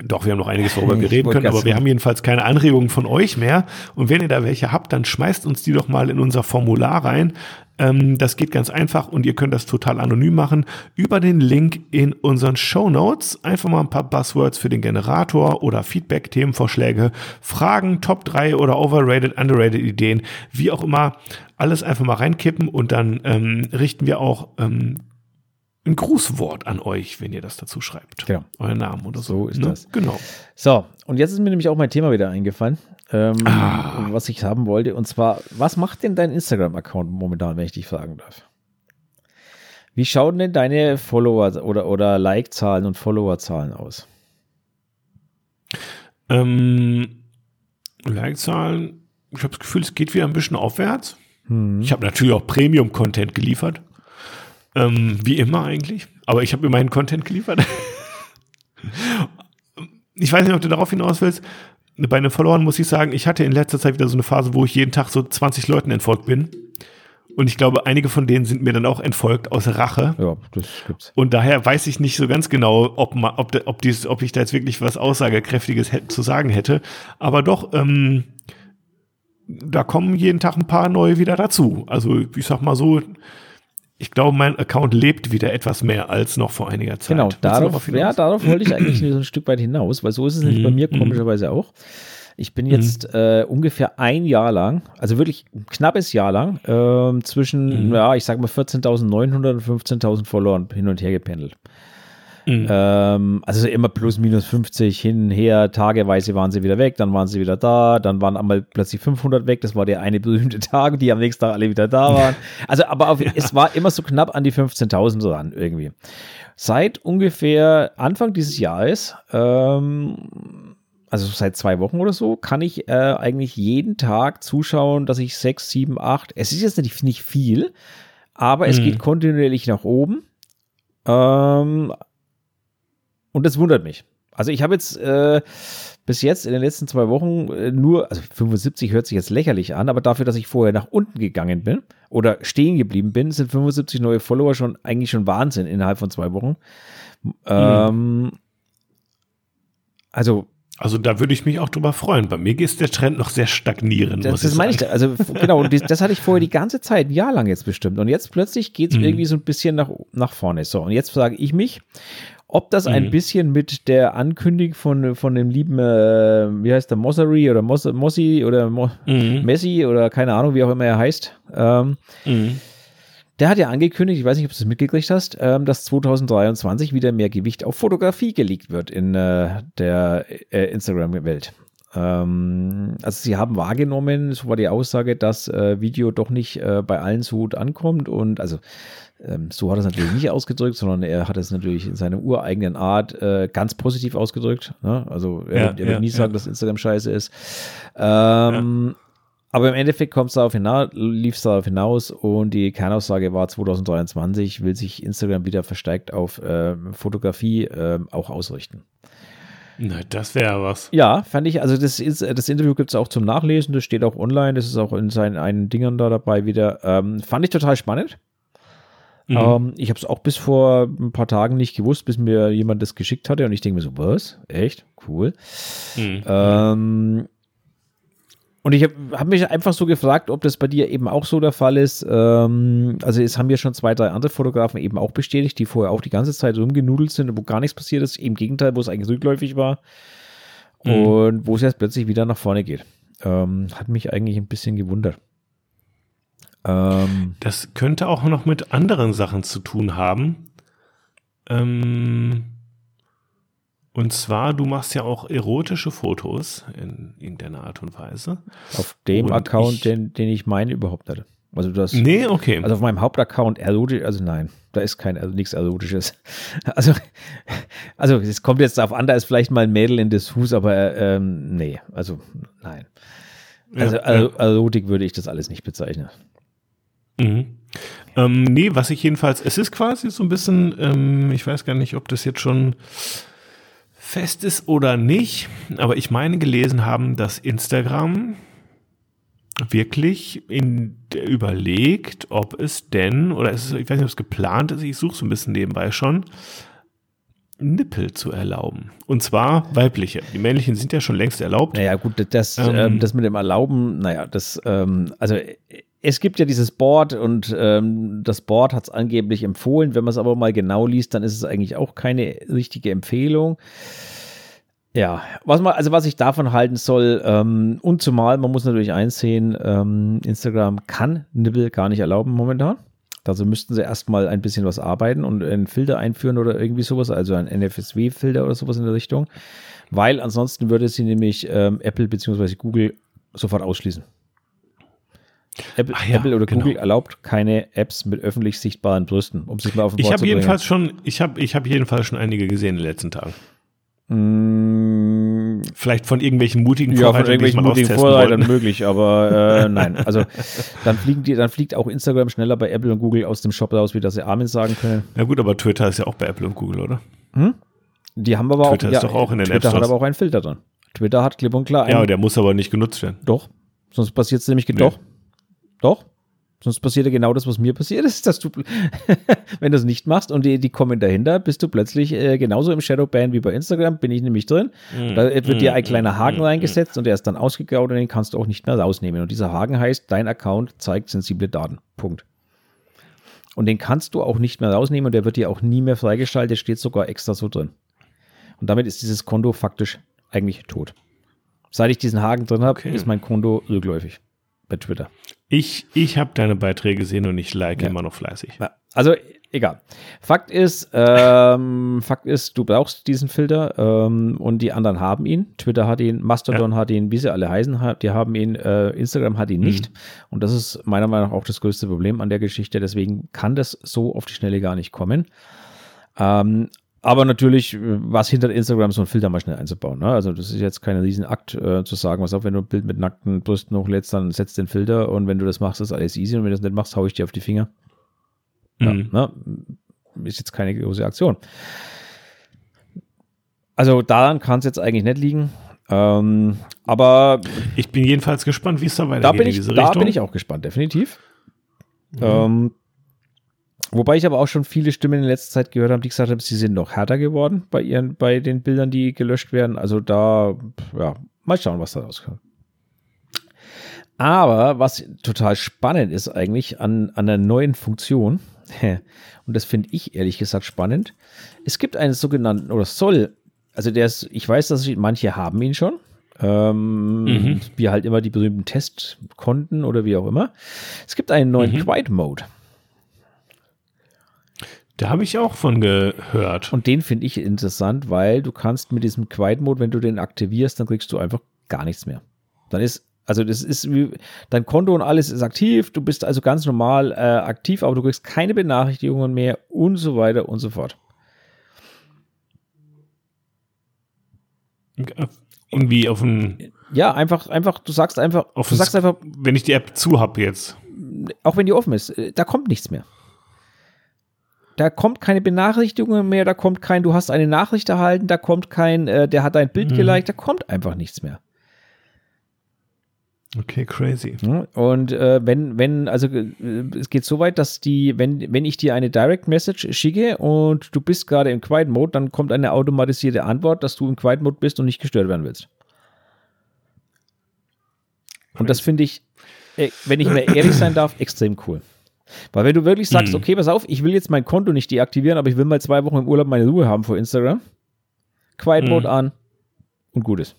doch, wir haben noch einiges, worüber wir reden können, aber wir haben jedenfalls keine Anregungen von euch mehr. Und wenn ihr da welche habt, dann schmeißt uns die doch mal in unser Formular rein. Ähm, das geht ganz einfach und ihr könnt das total anonym machen über den Link in unseren Show Notes. Einfach mal ein paar Buzzwords für den Generator oder Feedback, Themenvorschläge, Fragen, Top 3 oder Overrated, Underrated Ideen, wie auch immer. Alles einfach mal reinkippen und dann ähm, richten wir auch ähm, ein Grußwort an euch, wenn ihr das dazu schreibt. Genau. Euer Namen oder so. So ist ne? das. Genau. So, und jetzt ist mir nämlich auch mein Thema wieder eingefallen, ähm, ah. was ich haben wollte. Und zwar, was macht denn dein Instagram-Account momentan, wenn ich dich fragen darf? Wie schauen denn deine Follower oder, oder Like-Zahlen und Follower-Zahlen aus? Ähm, Like-Zahlen, ich habe das Gefühl, es geht wieder ein bisschen aufwärts. Hm. Ich habe natürlich auch Premium-Content geliefert. Ähm, wie immer eigentlich. Aber ich habe immerhin Content geliefert. ich weiß nicht, ob du darauf hinaus willst. Bei einem Verloren muss ich sagen, ich hatte in letzter Zeit wieder so eine Phase, wo ich jeden Tag so 20 Leuten entfolgt bin. Und ich glaube, einige von denen sind mir dann auch entfolgt aus Rache. Ja, das gibt's. Und daher weiß ich nicht so ganz genau, ob, man, ob, ob, dies, ob ich da jetzt wirklich was Aussagekräftiges zu sagen hätte. Aber doch, ähm, da kommen jeden Tag ein paar neue wieder dazu. Also ich sag mal so, ich glaube, mein Account lebt wieder etwas mehr als noch vor einiger Zeit. Genau, darauf, ja, darauf wollte ich eigentlich so ein Stück weit hinaus, weil so ist es nämlich bei mir mhm, mhm. komischerweise auch. Ich bin jetzt mhm. äh, ungefähr ein Jahr lang, also wirklich ein knappes Jahr lang, äh, zwischen, ja, ich sag mal 14.900 und 15.000 Follower hin und her gependelt. Mhm. Ähm, also immer plus minus 50 hin und her, tageweise waren sie wieder weg, dann waren sie wieder da, dann waren einmal plötzlich 500 weg, das war der eine berühmte Tag, die am nächsten Tag alle wieder da waren. Also, aber auf, ja. es war immer so knapp an die 15.000 dran irgendwie. Seit ungefähr Anfang dieses Jahres, ähm, also seit zwei Wochen oder so, kann ich äh, eigentlich jeden Tag zuschauen, dass ich sechs, sieben, acht, es ist jetzt nicht, nicht viel, aber es mhm. geht kontinuierlich nach oben. Ähm, und das wundert mich. Also ich habe jetzt äh, bis jetzt in den letzten zwei Wochen äh, nur, also 75 hört sich jetzt lächerlich an, aber dafür, dass ich vorher nach unten gegangen bin oder stehen geblieben bin, sind 75 neue Follower schon eigentlich schon Wahnsinn innerhalb von zwei Wochen. Mhm. Ähm, also also da würde ich mich auch drüber freuen. Bei mir ist der Trend noch sehr stagnierend. Das, das meine ich. Also genau, und das, das, hatte ich vorher die ganze Zeit, ein Jahr lang jetzt bestimmt. Und jetzt plötzlich geht es mhm. irgendwie so ein bisschen nach, nach vorne. So, und jetzt frage ich mich, Ob das ein mhm. bisschen mit der Ankündigung von, von dem lieben, äh, wie heißt der, Mossery oder Moss, Mossi oder Mo mhm. Messi oder keine Ahnung, wie auch immer er heißt. Ähm, mhm. Der hat ja angekündigt, ich weiß nicht, ob du es mitgekriegt hast, ähm, dass 2023 wieder mehr Gewicht auf Fotografie gelegt wird in äh, der äh, Instagram-Welt. Ähm, also sie haben wahrgenommen, so war die Aussage, dass äh, Video doch nicht äh, bei allen so gut ankommt und also ähm, so hat er es natürlich nicht ausgedrückt, sondern er hat es natürlich in seiner ureigenen Art äh, ganz positiv ausgedrückt. Ne? Also er, ja, er wird ja, nie sagen, dass Instagram scheiße ist. Ähm, aber im Endeffekt kommt es darauf hinaus, lief es darauf hinaus und die Kernaussage war 2023 will sich Instagram wieder verstärkt auf äh, Fotografie äh, auch ausrichten. Na, das wäre was. Ja, fand ich, also das, ist, das Interview gibt es auch zum Nachlesen, das steht auch online, das ist auch in seinen einen Dingern da dabei wieder. Ähm, fand ich total spannend. Mhm. Ähm, ich habe es auch bis vor ein paar Tagen nicht gewusst, bis mir jemand das geschickt hatte und ich denke mir so, was? Echt? Cool. Mhm. Ähm, und ich habe hab mich einfach so gefragt, ob das bei dir eben auch so der Fall ist. Ähm, also es haben ja schon zwei, drei andere Fotografen eben auch bestätigt, die vorher auch die ganze Zeit rumgenudelt sind, wo gar nichts passiert ist. Im Gegenteil, wo es eigentlich rückläufig war. Mhm. Und wo es jetzt plötzlich wieder nach vorne geht. Ähm, hat mich eigentlich ein bisschen gewundert. Ähm, das könnte auch noch mit anderen Sachen zu tun haben. Ähm, und zwar, du machst ja auch erotische Fotos in irgendeiner Art und Weise. Auf dem und Account, ich, den, den ich meine, überhaupt nicht. Also das. Nee, okay. Also auf meinem Hauptaccount erotisch, also nein, da ist kein, also nichts Erotisches. Also, also es kommt jetzt darauf an, da ist vielleicht mal ein Mädel in das Fuß, aber ähm, nee, also nein. Also ja, ja. Erotik würde ich das alles nicht bezeichnen. Mhm. Ähm, nee, was ich jedenfalls, es ist quasi so ein bisschen, ähm, ich weiß gar nicht, ob das jetzt schon fest ist oder nicht, aber ich meine gelesen haben, dass Instagram wirklich in, überlegt, ob es denn, oder es ist, ich weiß nicht, ob es geplant ist, ich suche so ein bisschen nebenbei schon, Nippel zu erlauben. Und zwar weibliche. Die männlichen sind ja schon längst erlaubt. Naja, gut, das, ähm, ähm, das mit dem Erlauben, naja, das, ähm, also es gibt ja dieses Board und ähm, das Board hat es angeblich empfohlen. Wenn man es aber mal genau liest, dann ist es eigentlich auch keine richtige Empfehlung. Ja, was man, also was ich davon halten soll, ähm, und zumal, man muss natürlich einsehen, ähm, Instagram kann Nibbel gar nicht erlauben momentan. Also müssten sie erstmal ein bisschen was arbeiten und einen Filter einführen oder irgendwie sowas, also ein NFSW-Filter oder sowas in der Richtung. Weil ansonsten würde sie nämlich ähm, Apple bzw. Google sofort ausschließen. Apple, ja, Apple oder genau. Google erlaubt keine Apps mit öffentlich sichtbaren Brüsten, um sich mal auf den Ich habe jedenfalls schon, ich habe, ich habe jedenfalls schon einige gesehen in den letzten Tagen. Mm. Vielleicht von irgendwelchen mutigen ja, Vorreitern, von irgendwelchen mutigen Vorreitern möglich, aber äh, nein. Also dann fliegen die, dann fliegt auch Instagram schneller bei Apple und Google aus dem Shop raus, wie dass sie Amen sagen können. Ja gut, aber Twitter ist ja auch bei Apple und Google, oder? Hm? Die haben aber Twitter auch. Ist ja, doch auch in den Twitter hat aber auch einen Filter drin. Twitter hat klipp und klar. Einen, ja, der muss aber nicht genutzt werden. Doch. Sonst passiert es nämlich nee. doch. Doch. Sonst passiert ja genau das, was mir passiert ist, dass du, wenn du es nicht machst und die, die kommen dahinter, bist du plötzlich äh, genauso im Shadowban wie bei Instagram, bin ich nämlich drin. Mm, da wird mm, dir ein kleiner Haken mm, reingesetzt und der ist dann ausgegraut und den kannst du auch nicht mehr rausnehmen. Und dieser Haken heißt, dein Account zeigt sensible Daten. Punkt. Und den kannst du auch nicht mehr rausnehmen und der wird dir auch nie mehr freigeschaltet, steht sogar extra so drin. Und damit ist dieses Konto faktisch eigentlich tot. Seit ich diesen Haken drin habe, okay. ist mein Konto rückläufig bei Twitter. Ich, ich habe deine Beiträge gesehen und ich like ja. immer noch fleißig. Also egal. Fakt ist, ähm, Fakt ist, du brauchst diesen Filter ähm, und die anderen haben ihn. Twitter hat ihn, Mastodon ja. hat ihn, wie sie alle heißen, die haben ihn, äh, Instagram hat ihn mhm. nicht. Und das ist meiner Meinung nach auch das größte Problem an der Geschichte. Deswegen kann das so auf die Schnelle gar nicht kommen. Ähm, aber natürlich, was hinter Instagram so ein Filter mal schnell einzubauen. Ne? Also das ist jetzt kein Riesenakt äh, zu sagen, was auch, wenn du ein Bild mit nackten Brüsten hochlädst, dann setzt den Filter und wenn du das machst, ist alles easy und wenn du das nicht machst, hau ich dir auf die Finger. Mhm. Ja, ne? Ist jetzt keine große Aktion. Also daran kann es jetzt eigentlich nicht liegen. Ähm, aber ich bin jedenfalls gespannt, wie es da weitergeht da bin ich, Da bin ich auch gespannt, definitiv. Mhm. Ähm, Wobei ich aber auch schon viele Stimmen in letzter Zeit gehört habe, die gesagt haben, sie sind noch härter geworden bei ihren, bei den Bildern, die gelöscht werden. Also da, ja, mal schauen, was da rauskommt. Aber was total spannend ist eigentlich an, an der neuen Funktion, und das finde ich ehrlich gesagt spannend. Es gibt einen sogenannten, oder soll, also der ist, ich weiß, dass manche haben ihn schon. Ähm, mhm. Wie halt immer die berühmten Testkonten oder wie auch immer. Es gibt einen neuen mhm. Quiet Mode. Da habe ich auch von gehört. Und den finde ich interessant, weil du kannst mit diesem Quiet Mode, wenn du den aktivierst, dann kriegst du einfach gar nichts mehr. Dann ist also das ist wie, dein Konto und alles ist aktiv, du bist also ganz normal äh, aktiv, aber du kriegst keine Benachrichtigungen mehr und so weiter und so fort. Irgendwie auf ein. Ja, einfach, einfach, du sagst einfach, du sagst einfach. Wenn ich die App zu habe jetzt. Auch wenn die offen ist, äh, da kommt nichts mehr. Da kommt keine Benachrichtigung mehr, da kommt kein, du hast eine Nachricht erhalten, da kommt kein, äh, der hat dein Bild mhm. geliked, da kommt einfach nichts mehr. Okay, crazy. Und äh, wenn, wenn, also äh, es geht so weit, dass die, wenn, wenn ich dir eine Direct Message schicke und du bist gerade im Quiet Mode, dann kommt eine automatisierte Antwort, dass du im Quiet Mode bist und nicht gestört werden willst. Und das finde ich, äh, wenn ich mir ehrlich sein darf, extrem cool. Weil wenn du wirklich sagst, mhm. okay, pass auf, ich will jetzt mein Konto nicht deaktivieren, aber ich will mal zwei Wochen im Urlaub meine Ruhe haben vor Instagram, Quiet Mode mhm. an und gut ist.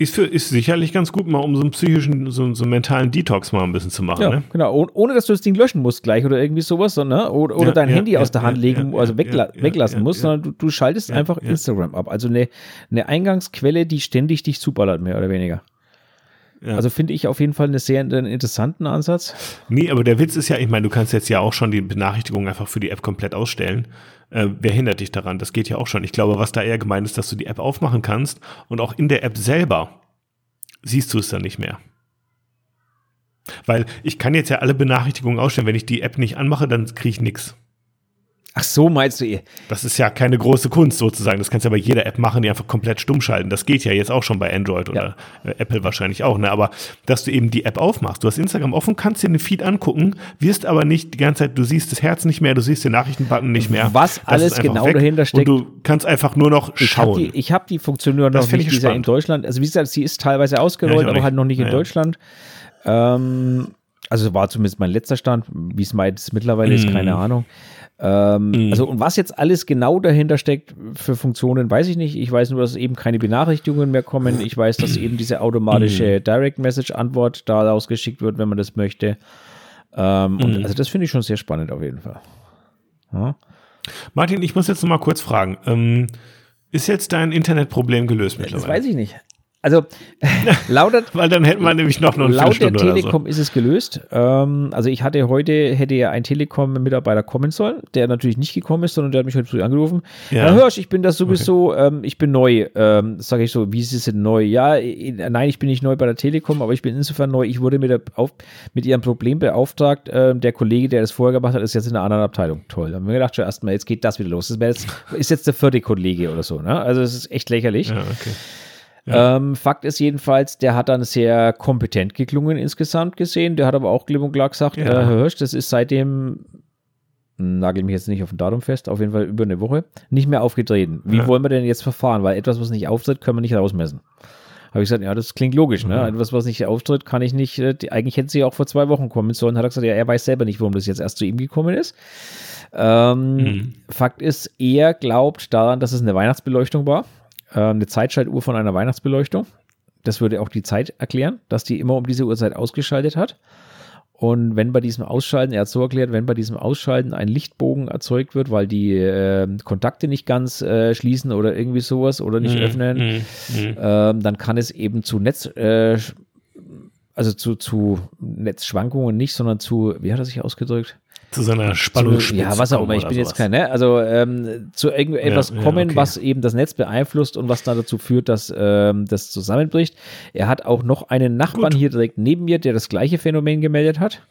Ist, für, ist sicherlich ganz gut, mal um so einen psychischen, so, so einen mentalen Detox mal ein bisschen zu machen. Ja, ne? genau. Oh, ohne, dass du das Ding löschen musst gleich oder irgendwie sowas, sondern, oder, oder ja, dein ja, Handy aus der Hand legen, also wegla weglassen musst, sondern du, du schaltest einfach Instagram ab. Also eine, eine Eingangsquelle, die ständig dich zuballert, mehr oder weniger. Ja. Also finde ich auf jeden Fall einen sehr interessanten Ansatz. Nee, aber der Witz ist ja, ich meine, du kannst jetzt ja auch schon die Benachrichtigungen einfach für die App komplett ausstellen äh, wer hindert dich daran? Das geht ja auch schon. Ich glaube, was da eher gemeint ist, dass du die App aufmachen kannst und auch in der App selber siehst du es dann nicht mehr. Weil ich kann jetzt ja alle Benachrichtigungen ausstellen. Wenn ich die App nicht anmache, dann kriege ich nichts. Ach so, meinst du ihr? Das ist ja keine große Kunst sozusagen. Das kannst du ja bei jeder App machen, die einfach komplett stumm schalten. Das geht ja jetzt auch schon bei Android oder ja. Äh, Apple wahrscheinlich auch. Ne? Aber dass du eben die App aufmachst, du hast Instagram offen, kannst dir eine Feed angucken, wirst aber nicht die ganze Zeit, du siehst das Herz nicht mehr, du siehst den Nachrichtenbutton nicht mehr. Was alles genau weg. dahinter steckt. Und du kannst einfach nur noch schauen. Ich habe die, hab die Funktion nur noch nicht, die in Deutschland. Also wie gesagt, sie ist teilweise ausgerollt, ja, aber halt noch nicht in ja. Deutschland. Ähm, also war zumindest mein letzter Stand. Wie es mittlerweile ist, keine mhm. Ahnung. Ähm, mhm. Also, und was jetzt alles genau dahinter steckt für Funktionen, weiß ich nicht. Ich weiß nur, dass eben keine Benachrichtigungen mehr kommen. Ich weiß, dass eben diese automatische mhm. Direct Message Antwort daraus geschickt wird, wenn man das möchte. Ähm, mhm. und also, das finde ich schon sehr spannend auf jeden Fall. Ja. Martin, ich muss jetzt noch mal kurz fragen. Ähm, ist jetzt dein Internetproblem gelöst mittlerweile? Das weiß ich nicht. Also laut weil dann hätten wir nämlich noch eine laut der Telekom so. ist es gelöst. Ähm, also ich hatte heute hätte ja ein Telekom-Mitarbeiter kommen sollen, der natürlich nicht gekommen ist, sondern der hat mich heute früh angerufen. Ja, Hörsch, ich bin das sowieso, okay. ähm, ich bin neu. Ähm, Sage ich so, wie ist es denn neu? Ja, nein, ich bin nicht neu bei der Telekom, aber ich bin insofern neu. Ich wurde mit, der, auf, mit ihrem Problem beauftragt. Ähm, der Kollege, der das vorher gemacht hat, ist jetzt in einer anderen Abteilung. Toll. Dann haben wir gedacht, schon erstmal, jetzt geht das wieder los. Das jetzt, ist jetzt der vierte Kollege oder so. Ne? Also es ist echt lächerlich. Ja, okay. Ähm, Fakt ist jedenfalls, der hat dann sehr kompetent geklungen insgesamt gesehen. Der hat aber auch klipp und klar gesagt, ja. äh, Herr Hirsch, das ist seitdem, nagel mich jetzt nicht auf ein Datum fest, auf jeden Fall über eine Woche, nicht mehr aufgetreten. Wie ja. wollen wir denn jetzt verfahren? Weil etwas, was nicht auftritt, können wir nicht rausmessen. Habe ich gesagt, ja, das klingt logisch, ne? Mhm. Etwas, was nicht auftritt, kann ich nicht, äh, eigentlich hätte sie auch vor zwei Wochen kommen sollen. Hat er gesagt, ja, er weiß selber nicht, warum das jetzt erst zu ihm gekommen ist. Ähm, mhm. Fakt ist, er glaubt daran, dass es eine Weihnachtsbeleuchtung war äh, eine Zeitschaltuhr von einer Weihnachtsbeleuchtung. Das würde auch die Zeit erklären, dass die immer um diese Uhrzeit ausgeschaltet hat. Und wenn bei diesem Ausschalten, er hat so erklärt, wenn bei diesem Ausschalten ein Lichtbogen erzeugt wird, weil die äh, Kontakte nicht ganz äh, schließen oder irgendwie sowas oder nicht mm, öffnen, mm, mm. Äh, dann kann es eben zu Netz, äh, also zu, zu Netzschwankungen nicht, sondern zu, wie hat er sich ausgedrückt? Zu seiner Spannungsspitze. Ja, was auch immer. Ich bin sowas. jetzt kein, ne? Also ähm, zu irgendetwas ja, kommen, ja, okay. was eben das Netz beeinflusst und was dann dazu führt, dass ähm, das zusammenbricht. Er hat auch noch einen Nachbarn Gut. hier direkt neben mir, der das gleiche Phänomen gemeldet hat.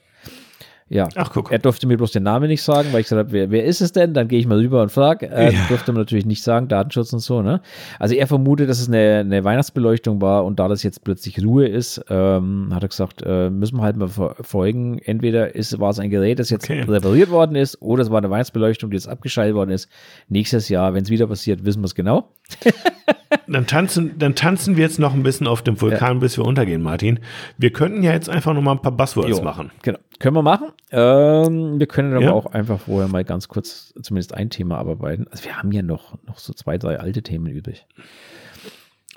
Ja, Ach, guck. er durfte mir bloß den Namen nicht sagen, weil ich gesagt habe, wer, wer ist es denn? Dann gehe ich mal rüber und frage. Äh, ja. Durfte man natürlich nicht sagen, Datenschutz und so. Ne? Also er vermutet, dass es eine, eine Weihnachtsbeleuchtung war und da das jetzt plötzlich Ruhe ist, ähm, hat er gesagt, äh, müssen wir halt mal verfolgen. Entweder ist, war es ein Gerät, das jetzt okay. repariert worden ist, oder es war eine Weihnachtsbeleuchtung, die jetzt abgeschaltet worden ist. Nächstes Jahr, wenn es wieder passiert, wissen wir es genau. dann, tanzen, dann tanzen wir jetzt noch ein bisschen auf dem Vulkan, ja. bis wir untergehen, Martin. Wir könnten ja jetzt einfach noch mal ein paar Buzzwords jo, machen. Genau. Können wir machen. Ähm, wir können aber ja. auch einfach vorher mal ganz kurz zumindest ein Thema abarbeiten. Also wir haben ja noch, noch so zwei, drei alte Themen übrig.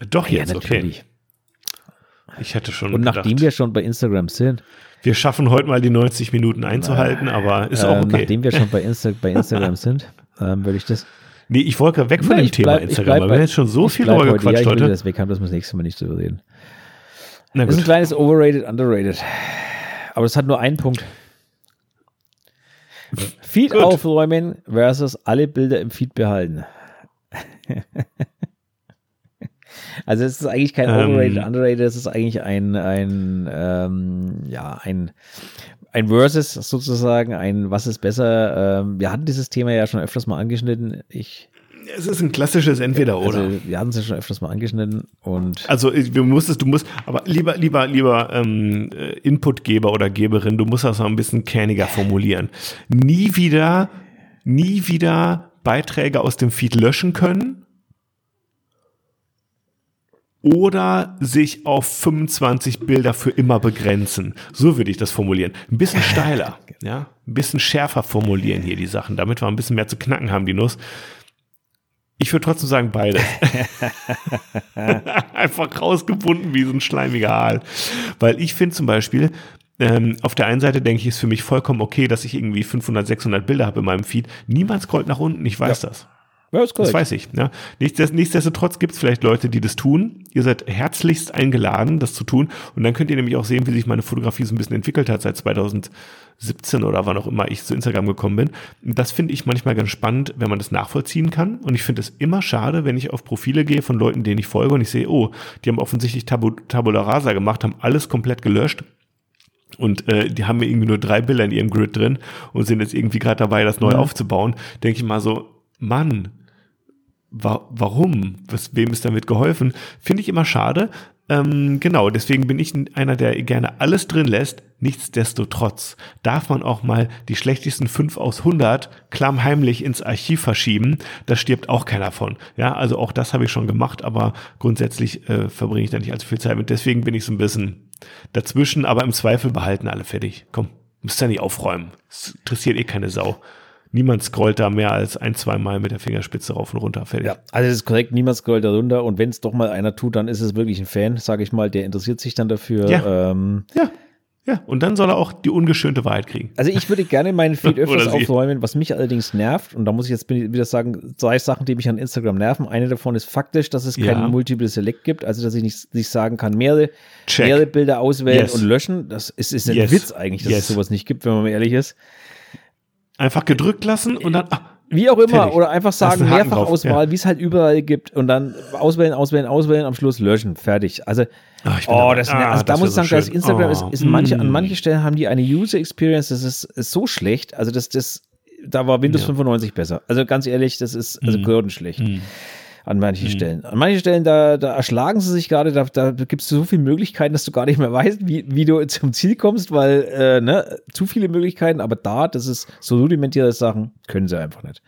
Doch ja, jetzt, natürlich. okay. Ich hätte schon Und gedacht, nachdem wir schon bei Instagram sind. Wir schaffen heute mal die 90 Minuten einzuhalten, äh, aber ist auch okay. Nachdem wir schon bei, Insta bei Instagram sind, ähm, würde ich das. Nee, ich wollte weg von Nein, dem Thema bleib, Instagram, weil wir haben jetzt schon so viel drüber gequatscht ja, ich heute. Das weg haben, dass wir das nächste Mal nicht drüber reden. Das ist ein kleines Overrated, Underrated. Aber es hat nur einen Punkt. Feed Gut. aufräumen versus alle Bilder im Feed behalten. also es ist eigentlich kein ähm, Overrated, Underrated, es ist eigentlich ein, ein ähm, ja, ein ein Versus sozusagen, ein Was ist besser. Ähm, wir hatten dieses Thema ja schon öfters mal angeschnitten. Ich es ist ein klassisches Entweder-Oder. Also, wir hatten es ja schon öfters mal angeschnitten und. Also, du musstest, du musst, aber lieber, lieber, lieber ähm, äh, Inputgeber oder Geberin, du musst das mal ein bisschen kerniger formulieren. Nie wieder, nie wieder Beiträge aus dem Feed löschen können oder sich auf 25 Bilder für immer begrenzen. So würde ich das formulieren. Ein bisschen steiler, ja, ein bisschen schärfer formulieren hier die Sachen, damit wir ein bisschen mehr zu knacken haben, die Nuss. Ich würde trotzdem sagen beides. Einfach rausgebunden wie so ein schleimiger Aal. Weil ich finde zum Beispiel, ähm, auf der einen Seite denke ich, ist für mich vollkommen okay, dass ich irgendwie 500, 600 Bilder habe in meinem Feed. Niemand scrollt nach unten, ich weiß ja. das. Ja, ist das weiß ich. Ja. Nichtsdestotrotz gibt es vielleicht Leute, die das tun. Ihr seid herzlichst eingeladen, das zu tun. Und dann könnt ihr nämlich auch sehen, wie sich meine Fotografie so ein bisschen entwickelt hat seit 2017 oder wann auch immer ich zu Instagram gekommen bin. Das finde ich manchmal ganz spannend, wenn man das nachvollziehen kann. Und ich finde es immer schade, wenn ich auf Profile gehe von Leuten, denen ich folge und ich sehe, oh, die haben offensichtlich Tabu Tabula Rasa gemacht, haben alles komplett gelöscht. Und äh, die haben mir irgendwie nur drei Bilder in ihrem Grid drin und sind jetzt irgendwie gerade dabei, das neu mhm. aufzubauen. Denke ich mal so, Mann, wa warum? Was, wem ist damit geholfen? Finde ich immer schade. Ähm, genau, deswegen bin ich einer, der gerne alles drin lässt. Nichtsdestotrotz darf man auch mal die schlechtesten 5 aus 100 klammheimlich ins Archiv verschieben. Da stirbt auch keiner von. Ja, also auch das habe ich schon gemacht, aber grundsätzlich äh, verbringe ich da nicht allzu viel Zeit mit. Deswegen bin ich so ein bisschen dazwischen, aber im Zweifel behalten alle fertig. Komm, müsst ihr nicht aufräumen. Das interessiert eh keine Sau niemand scrollt da mehr als ein, zwei Mal mit der Fingerspitze rauf und runter. Fertig. Ja, also das ist korrekt, niemand scrollt da runter und wenn es doch mal einer tut, dann ist es wirklich ein Fan, sage ich mal, der interessiert sich dann dafür. Ja. Ähm, ja. Ja, und dann soll er auch die ungeschönte Wahrheit kriegen. Also ich würde gerne meinen Feed öfters aufräumen, was mich allerdings nervt, und da muss ich jetzt wieder sagen, zwei Sachen, die mich an Instagram nerven. Eine davon ist faktisch, dass es ja. keinen Multiple Select gibt, also dass ich nicht, nicht sagen kann, mehrere, mehrere Bilder auswählen yes. und löschen. Das ist, ist ein yes. Witz eigentlich, dass yes. es sowas nicht gibt, wenn man ehrlich ist. Einfach gedrückt lassen und dann. Ah, wie auch immer, fertig. oder einfach sagen, Mehrfachauswahl, ja. wie es halt überall gibt und dann auswählen, auswählen, auswählen, am Schluss löschen, fertig. Also, Ach, oh, das, ah, also da muss ich sagen, so das Instagram oh, ist, ist manche, mm. an manchen Stellen haben die eine User Experience, das ist, ist so schlecht, also das, das, da war Windows ja. 95 besser. Also ganz ehrlich, das ist also mm. grottenschlecht. Mm an manchen mhm. Stellen. An manchen Stellen, da, da erschlagen sie sich gerade, da, da gibt es so viele Möglichkeiten, dass du gar nicht mehr weißt, wie, wie du zum Ziel kommst, weil äh, ne, zu viele Möglichkeiten, aber da, das ist so rudimentierte Sachen, können sie einfach nicht.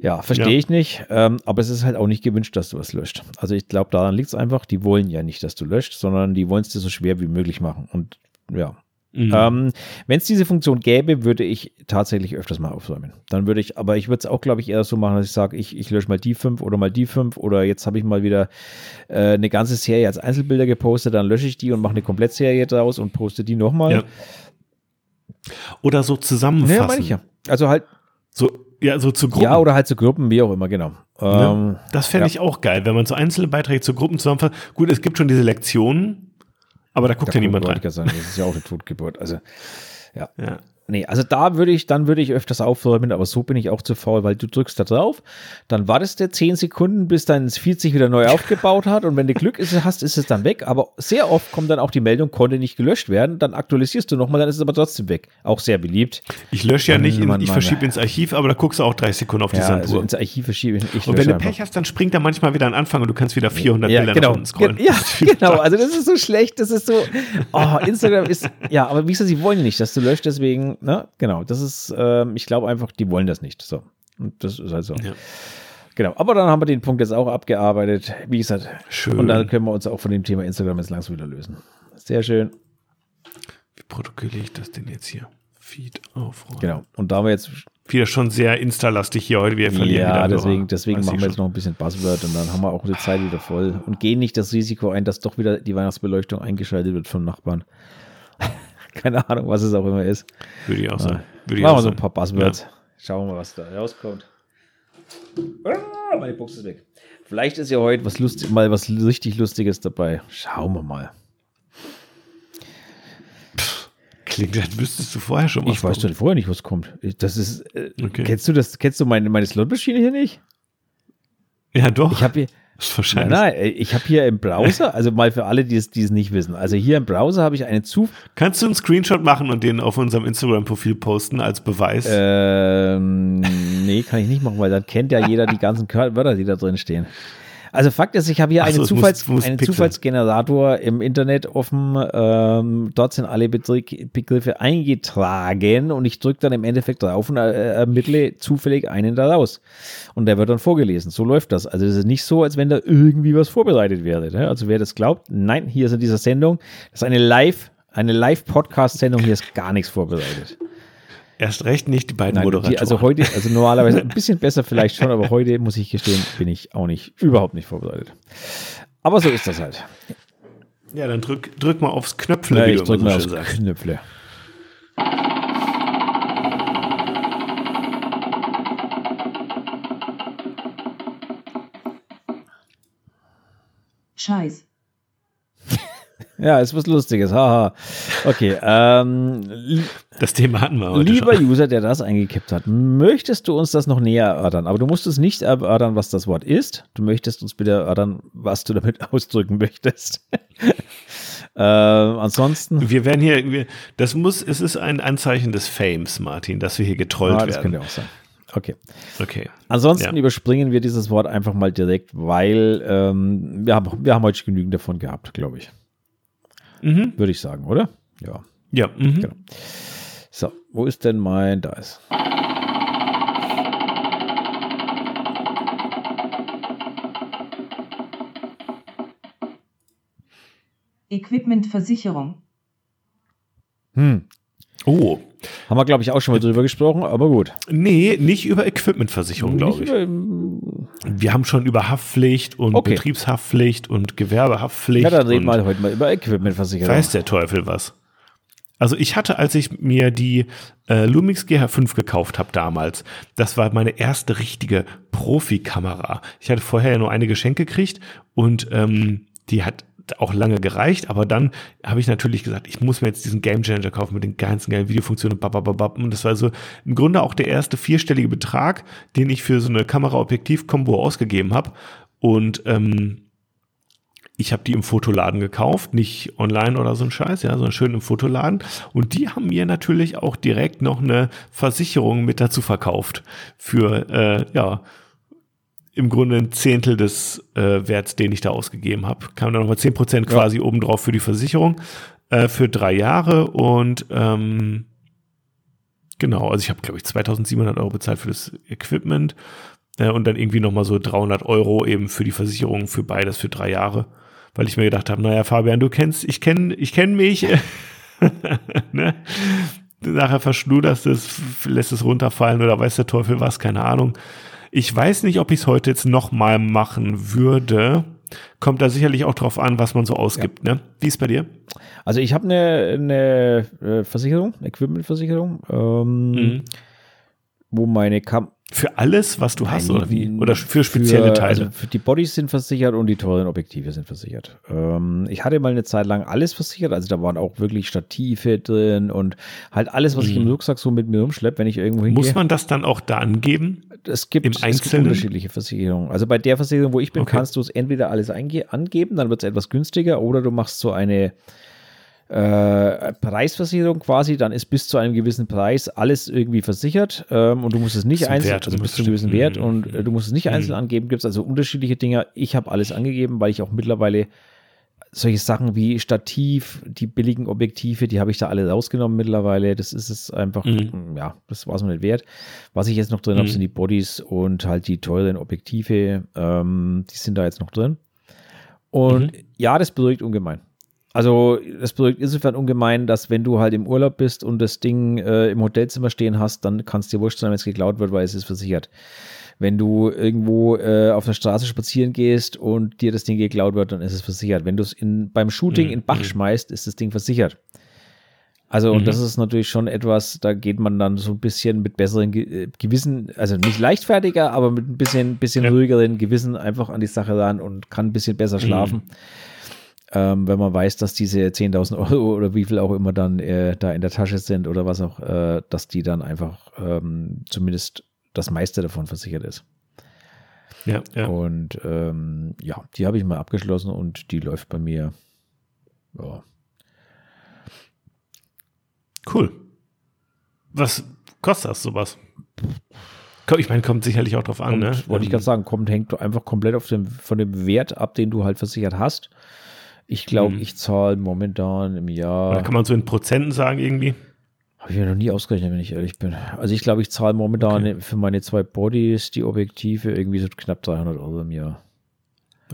Ja, verstehe ja. ich nicht, ähm, aber es ist halt auch nicht gewünscht, dass du was löscht. Also ich glaube, daran liegt es einfach, die wollen ja nicht, dass du löscht, sondern die wollen es dir so schwer wie möglich machen. Und ja, Mhm. Ähm, Wenn es diese Funktion gäbe, würde ich tatsächlich öfters mal aufräumen. Dann würde ich, aber ich würde es auch, glaube ich, eher so machen, dass ich sage, ich, ich lösche mal die fünf oder mal die fünf oder jetzt habe ich mal wieder äh, eine ganze Serie als Einzelbilder gepostet, dann lösche ich die und mache eine Komplettserie daraus und poste die nochmal. Ja. Oder so zusammenfassen. Ja, meine ich ja. Also halt. So, ja, so zu Gruppen. Ja, oder halt zu Gruppen, wie auch immer, genau. Ähm, das fände ja. ich auch geil, wenn man so einzelne Beiträge zu Gruppen zusammenfasst. Gut, es gibt schon diese Lektionen, aber da guckt da ja niemand rein. Sein. Das ist ja auch eine Totgeburt. Also, ja. ja. Nee, also da würde ich, dann würde ich öfters aufräumen, aber so bin ich auch zu faul, weil du drückst da drauf, dann wartest du 10 Sekunden, bis dein Feed sich wieder neu aufgebaut hat und wenn du Glück hast, ist es dann weg, aber sehr oft kommt dann auch die Meldung, konnte nicht gelöscht werden, dann aktualisierst du nochmal, dann ist es aber trotzdem weg. Auch sehr beliebt. Ich lösche ja nicht, in, ich verschiebe ins Archiv, aber da guckst du auch 30 Sekunden auf die ja, Sanduhr. Also ins Archiv verschiebe ich. ich und wenn du Pech hast, dann springt er manchmal wieder an Anfang und du kannst wieder 400 ja, Bilder genau. nach unten scrollen. Ja, genau, also das ist so schlecht, das ist so, oh, Instagram ist, ja, aber wie gesagt, sie wollen nicht, dass du löscht, deswegen, ne, genau, das ist, ähm, ich glaube einfach, die wollen das nicht. So. Und das ist halt so. Ja. Genau, aber dann haben wir den Punkt jetzt auch abgearbeitet. Wie gesagt, Schön. und dann können wir uns auch von dem Thema Instagram jetzt langsam wieder lösen. Sehr schön. Wie protokolliere ich das denn jetzt hier? Feed aufräumen. Genau. Und da wir jetzt, Wieder schon sehr Insta-lastig hier heute. Wir verlieren ja, wieder deswegen, deswegen machen wir jetzt schon. noch ein bisschen Buzzword und dann haben wir auch die Zeit wieder voll und gehen nicht das Risiko ein, dass doch wieder die Weihnachtsbeleuchtung eingeschaltet wird von Nachbarn. Keine Ahnung, was es auch immer ist. Würde ich auch sagen. Würde Machen wir so ein paar Buzzwords. Schauen wir mal, was da rauskommt. Ah, meine Box ist weg. Vielleicht ist ja heute was lustig, mal was richtig Lustiges dabei. Schauen wir mal. Klingt, als wüsstest du vorher schon was. Ich weiß doch vorher nicht, was kommt. Das ist. Äh, Okay. Kennst du das? Kennst du meine, meine Slotmaschine hier nicht? Ja, doch. Ich habe hier. Nein, nein, ich habe hier im Browser, also mal für alle, die es, die es nicht wissen. Also hier im Browser habe ich einen Zuf Kannst du einen Screenshot machen und den auf unserem Instagram-Profil posten als Beweis? Ähm, nee, kann ich nicht machen, weil dann kennt ja jeder die ganzen Wörter, die da drin stehen. Also Fakt ist, ich habe hier so, einen, muss- Zufalls, muss einen. Zufallsgenerator im Internet offen. Ähm, dort sind alle Begriffe eingetragen und ich drücke dann im Endeffekt drauf und äh, ermittle zufällig einen daraus. Und der wird dann vorgelesen. So läuft das. Also es ist nicht so, als wenn da irgendwie was vorbereitet wäre. Ne? Also wer das glaubt, nein, hier ist in dieser Sendung, das ist eine Live, eine Live-Podcast-Sendung, hier ist gar nichts vorbereitet. Erst recht nicht die beiden Nein, Moderatoren. die, also heute, also normalerweise ein bisschen besser vielleicht schon, aber heute muss ich gestehen, bin ich auch nicht, überhaupt nicht vorbereitet. Aber so ist das halt. ja, dann drück, drück mal aufs Knöpfle, Ja, wie ich du immer mal aufs sagst. Knöpfle. Scheiß. Ja, ist was Lustiges, haha. Okay, ähm, Das Thema hatten wir heute lieber schon. User, der das eingekippt hat, möchtest du uns das noch näher erörtern? Aber du musst es nicht erörtern, was das Wort ist. Du möchtest uns bitte erörtern, was du damit ausdrücken möchtest. ähm, ansonsten, Wir werden hier, wir, das muss, es ist ein Anzeichen des Fames, Martin, dass wir hier getrollt ah, das könnte werden. auch sein. Okay. Okay. Ansonsten Ja. überspringen wir dieses Wort einfach mal direkt, weil ähm, wir, haben, wir haben heute genügend davon gehabt, glaube ich. Mhm. Würde ich sagen, oder? Ja. Ja, mhm. Genau. So, wo ist denn mein, da ist. Equipmentversicherung. Hm. Oh, Haben wir, glaube ich, auch schon mal drüber gesprochen, aber gut. nee, nicht über Equipmentversicherung, glaube ich. über- Wir haben schon über Haftpflicht und Okay. Betriebshaftpflicht und Gewerbehaftpflicht. Ja, dann reden wir heute mal über Equipmentversicherung. weiß der Teufel was. Also ich hatte, als ich mir die äh, Lumix GH5 gekauft habe damals, das war meine erste richtige Profikamera. Ich hatte vorher ja nur eine geschenkt gekriegt und ähm, die hat auch lange gereicht, aber dann habe ich natürlich gesagt, ich muss mir jetzt diesen Game Changer kaufen mit den ganzen geilen Videofunktionen. Und das war so im Grunde auch der erste vierstellige Betrag, den ich für so eine Kamera-Objektiv-Kombo ausgegeben habe. Und ähm, ich habe die im Fotoladen gekauft, nicht online oder so ein Scheiß, ja, sondern schön im Fotoladen. Und die haben mir natürlich auch direkt noch eine Versicherung mit dazu verkauft für, äh, ja, im Grunde ein Zehntel des äh, Werts, den ich da ausgegeben habe. Kam dann nochmal 10% quasi obendrauf für die Versicherung äh, für drei Jahre und ähm, genau, also ich habe, glaube ich, 2700 Euro bezahlt für das Equipment äh, und dann irgendwie nochmal so 300 Euro eben für die Versicherung für beides für drei Jahre, weil ich mir gedacht habe, naja, Fabian, du kennst, ich kenne ich kenn mich, ne? nachher verschluderst es, lässt es runterfallen oder weiß der Teufel was, keine Ahnung. Ich weiß nicht, ob ich es heute jetzt nochmal machen würde. Kommt da sicherlich auch drauf an, was man so ausgibt, ne? Wie ist bei dir? Also ich habe eine, eine äh, Versicherung, Equipmentversicherung, ähm, Mhm. wo meine Kam Für alles, was du hast, Nein, oder wie? Oder für spezielle für, Teile? Also die Bodies sind versichert und die teuren Objektive sind versichert. Ähm, ich hatte mal eine Zeit lang alles versichert, also da waren auch wirklich Stative drin und halt alles, was ich im Rucksack so mit mir rumschleppe, wenn ich irgendwo hingehe. Mhm. Muss man das dann auch da angeben? es gibt, im es gibt unterschiedliche Versicherungen. Also bei der Versicherung, wo ich bin, Okay. kannst du es entweder alles angeben, dann wird es etwas günstiger, oder du machst so eine äh, Preisversicherung quasi, dann ist bis zu einem gewissen Preis alles irgendwie versichert ähm, und du musst es nicht einzeln, Wert also bis zu einem gewissen. Wert Mhm. und äh, du musst es nicht einzeln angeben, gibt es also unterschiedliche Dinge. Ich habe alles angegeben, weil ich auch mittlerweile solche Sachen wie Stativ, die billigen Objektive, die habe ich da alle rausgenommen mittlerweile. Das ist es einfach, mhm. ja, das war es mir nicht wert. Was ich jetzt noch drin mhm. habe, sind die Bodies und halt die teuren Objektive. Ähm, die sind da jetzt noch drin. Und mhm. ja, das beruhigt ungemein. Also, das beruhigt insofern ungemein, dass wenn du halt im Urlaub bist und das Ding äh, im Hotelzimmer stehen hast, dann kannst du dir wurscht sein, wenn es geklaut wird, weil es ist versichert wenn du irgendwo äh, auf der Straße spazieren gehst und dir das Ding geklaut wird, dann ist es versichert. Wenn du es beim Shooting mhm. in Bach mhm. schmeißt, ist das Ding versichert. Also, mhm. und das ist natürlich schon etwas, da geht man dann so ein bisschen mit besseren Ge äh, Gewissen, also nicht leichtfertiger, aber mit ein bisschen, bisschen ja. ruhigeren Gewissen einfach an die Sache ran und kann ein bisschen besser mhm. schlafen. Mhm. Ähm, wenn man weiß, dass diese 10.000 Euro oder wie viel auch immer dann äh, da in der Tasche sind oder was auch, äh, dass die dann einfach ähm, zumindest das meiste davon versichert ist. Ja, ja. Und ähm, ja, die habe ich mal abgeschlossen und die läuft bei mir. Ja. Cool. Was kostet das sowas? Ich meine, kommt sicherlich auch drauf an, kommt, ne? Wollte ich gerade sagen, kommt, hängt einfach komplett auf dem, von dem Wert ab, den du halt versichert hast. Ich glaube, hm. ich zahle momentan im Jahr. Oder kann man so in Prozenten sagen irgendwie? Habe ich mir noch nie ausgerechnet, wenn ich ehrlich bin. Also ich glaube, ich zahle momentan okay. für meine zwei Bodies die Objektive irgendwie so knapp 300 Euro im Jahr.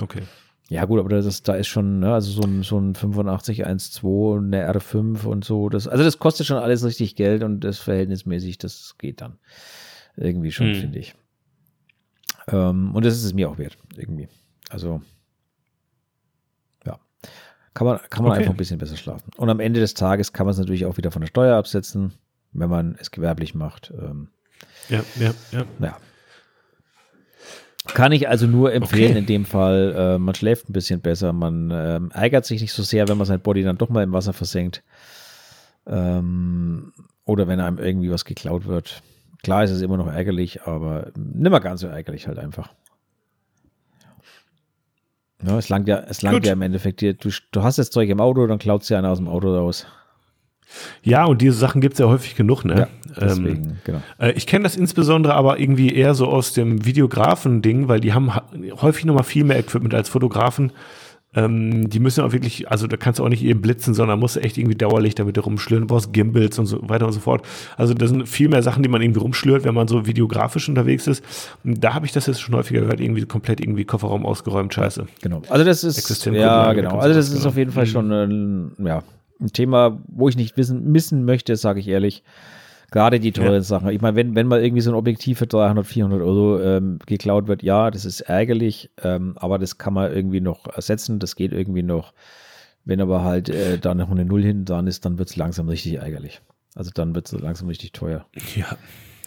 Okay. Ja gut, aber das ist, da ist schon, ne, also so ein, so ein 85 1.2, eine R5 und so. Das, also das kostet schon alles richtig Geld und das verhältnismäßig, das geht dann. Irgendwie schon, hm. finde ich. Ähm, und das ist es mir auch wert, irgendwie. Also kann man, kann man okay. einfach ein bisschen besser schlafen. Und am Ende des Tages kann man es natürlich auch wieder von der Steuer absetzen, wenn man es gewerblich macht. Ähm, ja, ja, ja. Ja. Kann ich also nur empfehlen okay. in dem Fall. Äh, man schläft ein bisschen besser, man ähm, ärgert sich nicht so sehr, wenn man sein Body dann doch mal im Wasser versenkt. Ähm, oder wenn einem irgendwie was geklaut wird. Klar ist es immer noch ärgerlich, aber nimmer ganz so ärgerlich halt einfach. Ja, es langt ja, es langt ja im Endeffekt. Du, du hast das Zeug im Auto, dann klaut sie einer aus dem Auto raus. Ja, und diese Sachen gibt es ja häufig genug, ne? Ja, deswegen, ähm, genau. Äh, ich kenne das insbesondere aber irgendwie eher so aus dem Videografen-Ding, weil die haben häufig nochmal viel mehr Equipment als Fotografen. Ähm, die müssen auch wirklich, also da kannst du auch nicht eben blitzen, sondern musst echt irgendwie dauerlich damit rumschlüren. Du brauchst Gimbals und so weiter und so fort. Also das sind viel mehr Sachen, die man irgendwie rumschlürt, wenn man so videografisch unterwegs ist. Und da habe ich das jetzt schon häufiger gehört, irgendwie komplett irgendwie Kofferraum ausgeräumt, scheiße. Genau. Also das ist, ja genau. Also das ist auf jeden Fall schon ein, ja, ein Thema, wo ich nicht wissen, missen möchte, sage ich ehrlich. Gerade die teuren ja. Sachen. Ich meine, wenn, wenn mal irgendwie so ein Objektiv für 300, 400 Euro ähm, geklaut wird, ja, das ist ärgerlich, ähm, aber das kann man irgendwie noch ersetzen, das geht irgendwie noch. Wenn aber halt äh, da noch eine Null hinten dran ist, dann wird es langsam richtig ärgerlich. Also dann wird es langsam richtig teuer. Ja,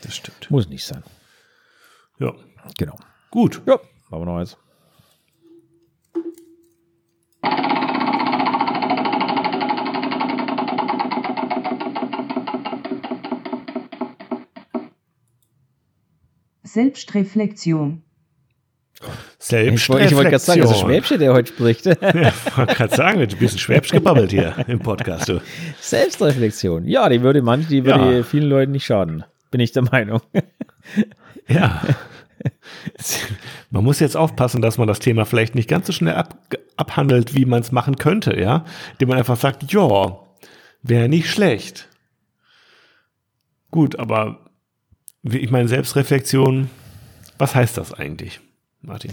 das stimmt. Muss nicht sein. Ja. Genau. Gut. Ja, machen wir noch eins. Selbstreflexion. Selbstreflexion. Ich wollte gerade sagen, das ist Schwäbsche, der heute spricht. ja, ich wollte gerade sagen, du bist ein Schwäbsch gebabbelt hier im Podcast. Du. Selbstreflexion. Ja, die würde manch, die würde ja. vielen Leuten nicht schaden. Bin ich der Meinung. ja. Man muss jetzt aufpassen, dass man das Thema vielleicht nicht ganz so schnell ab, abhandelt, wie man es machen könnte, ja. Indem man einfach sagt, ja, wäre nicht schlecht. Gut, aber ich meine, Selbstreflexion, was heißt das eigentlich, Martin?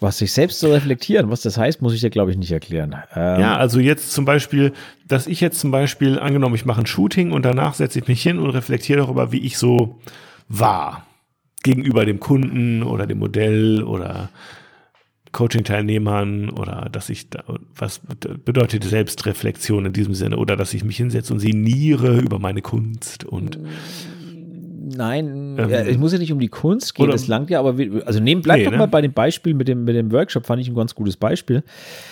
Was sich selbst zu reflektieren, was das heißt, muss ich dir, glaube ich, nicht erklären. Ähm ja, also jetzt zum Beispiel, dass ich jetzt zum Beispiel, angenommen, ich mache ein Shooting und danach setze ich mich hin und reflektiere darüber, wie ich so war. Gegenüber dem Kunden oder dem Modell oder Coaching-Teilnehmern oder dass ich da, was bedeutet Selbstreflexion in diesem Sinne oder dass ich mich hinsetze und sinniere über meine Kunst und Nein, ähm, ja, es muss ja nicht um die Kunst gehen, es langt ja, aber wir, also nehmen, bleib nee, doch ne? mal bei dem Beispiel mit dem, mit dem Workshop, fand ich ein ganz gutes Beispiel.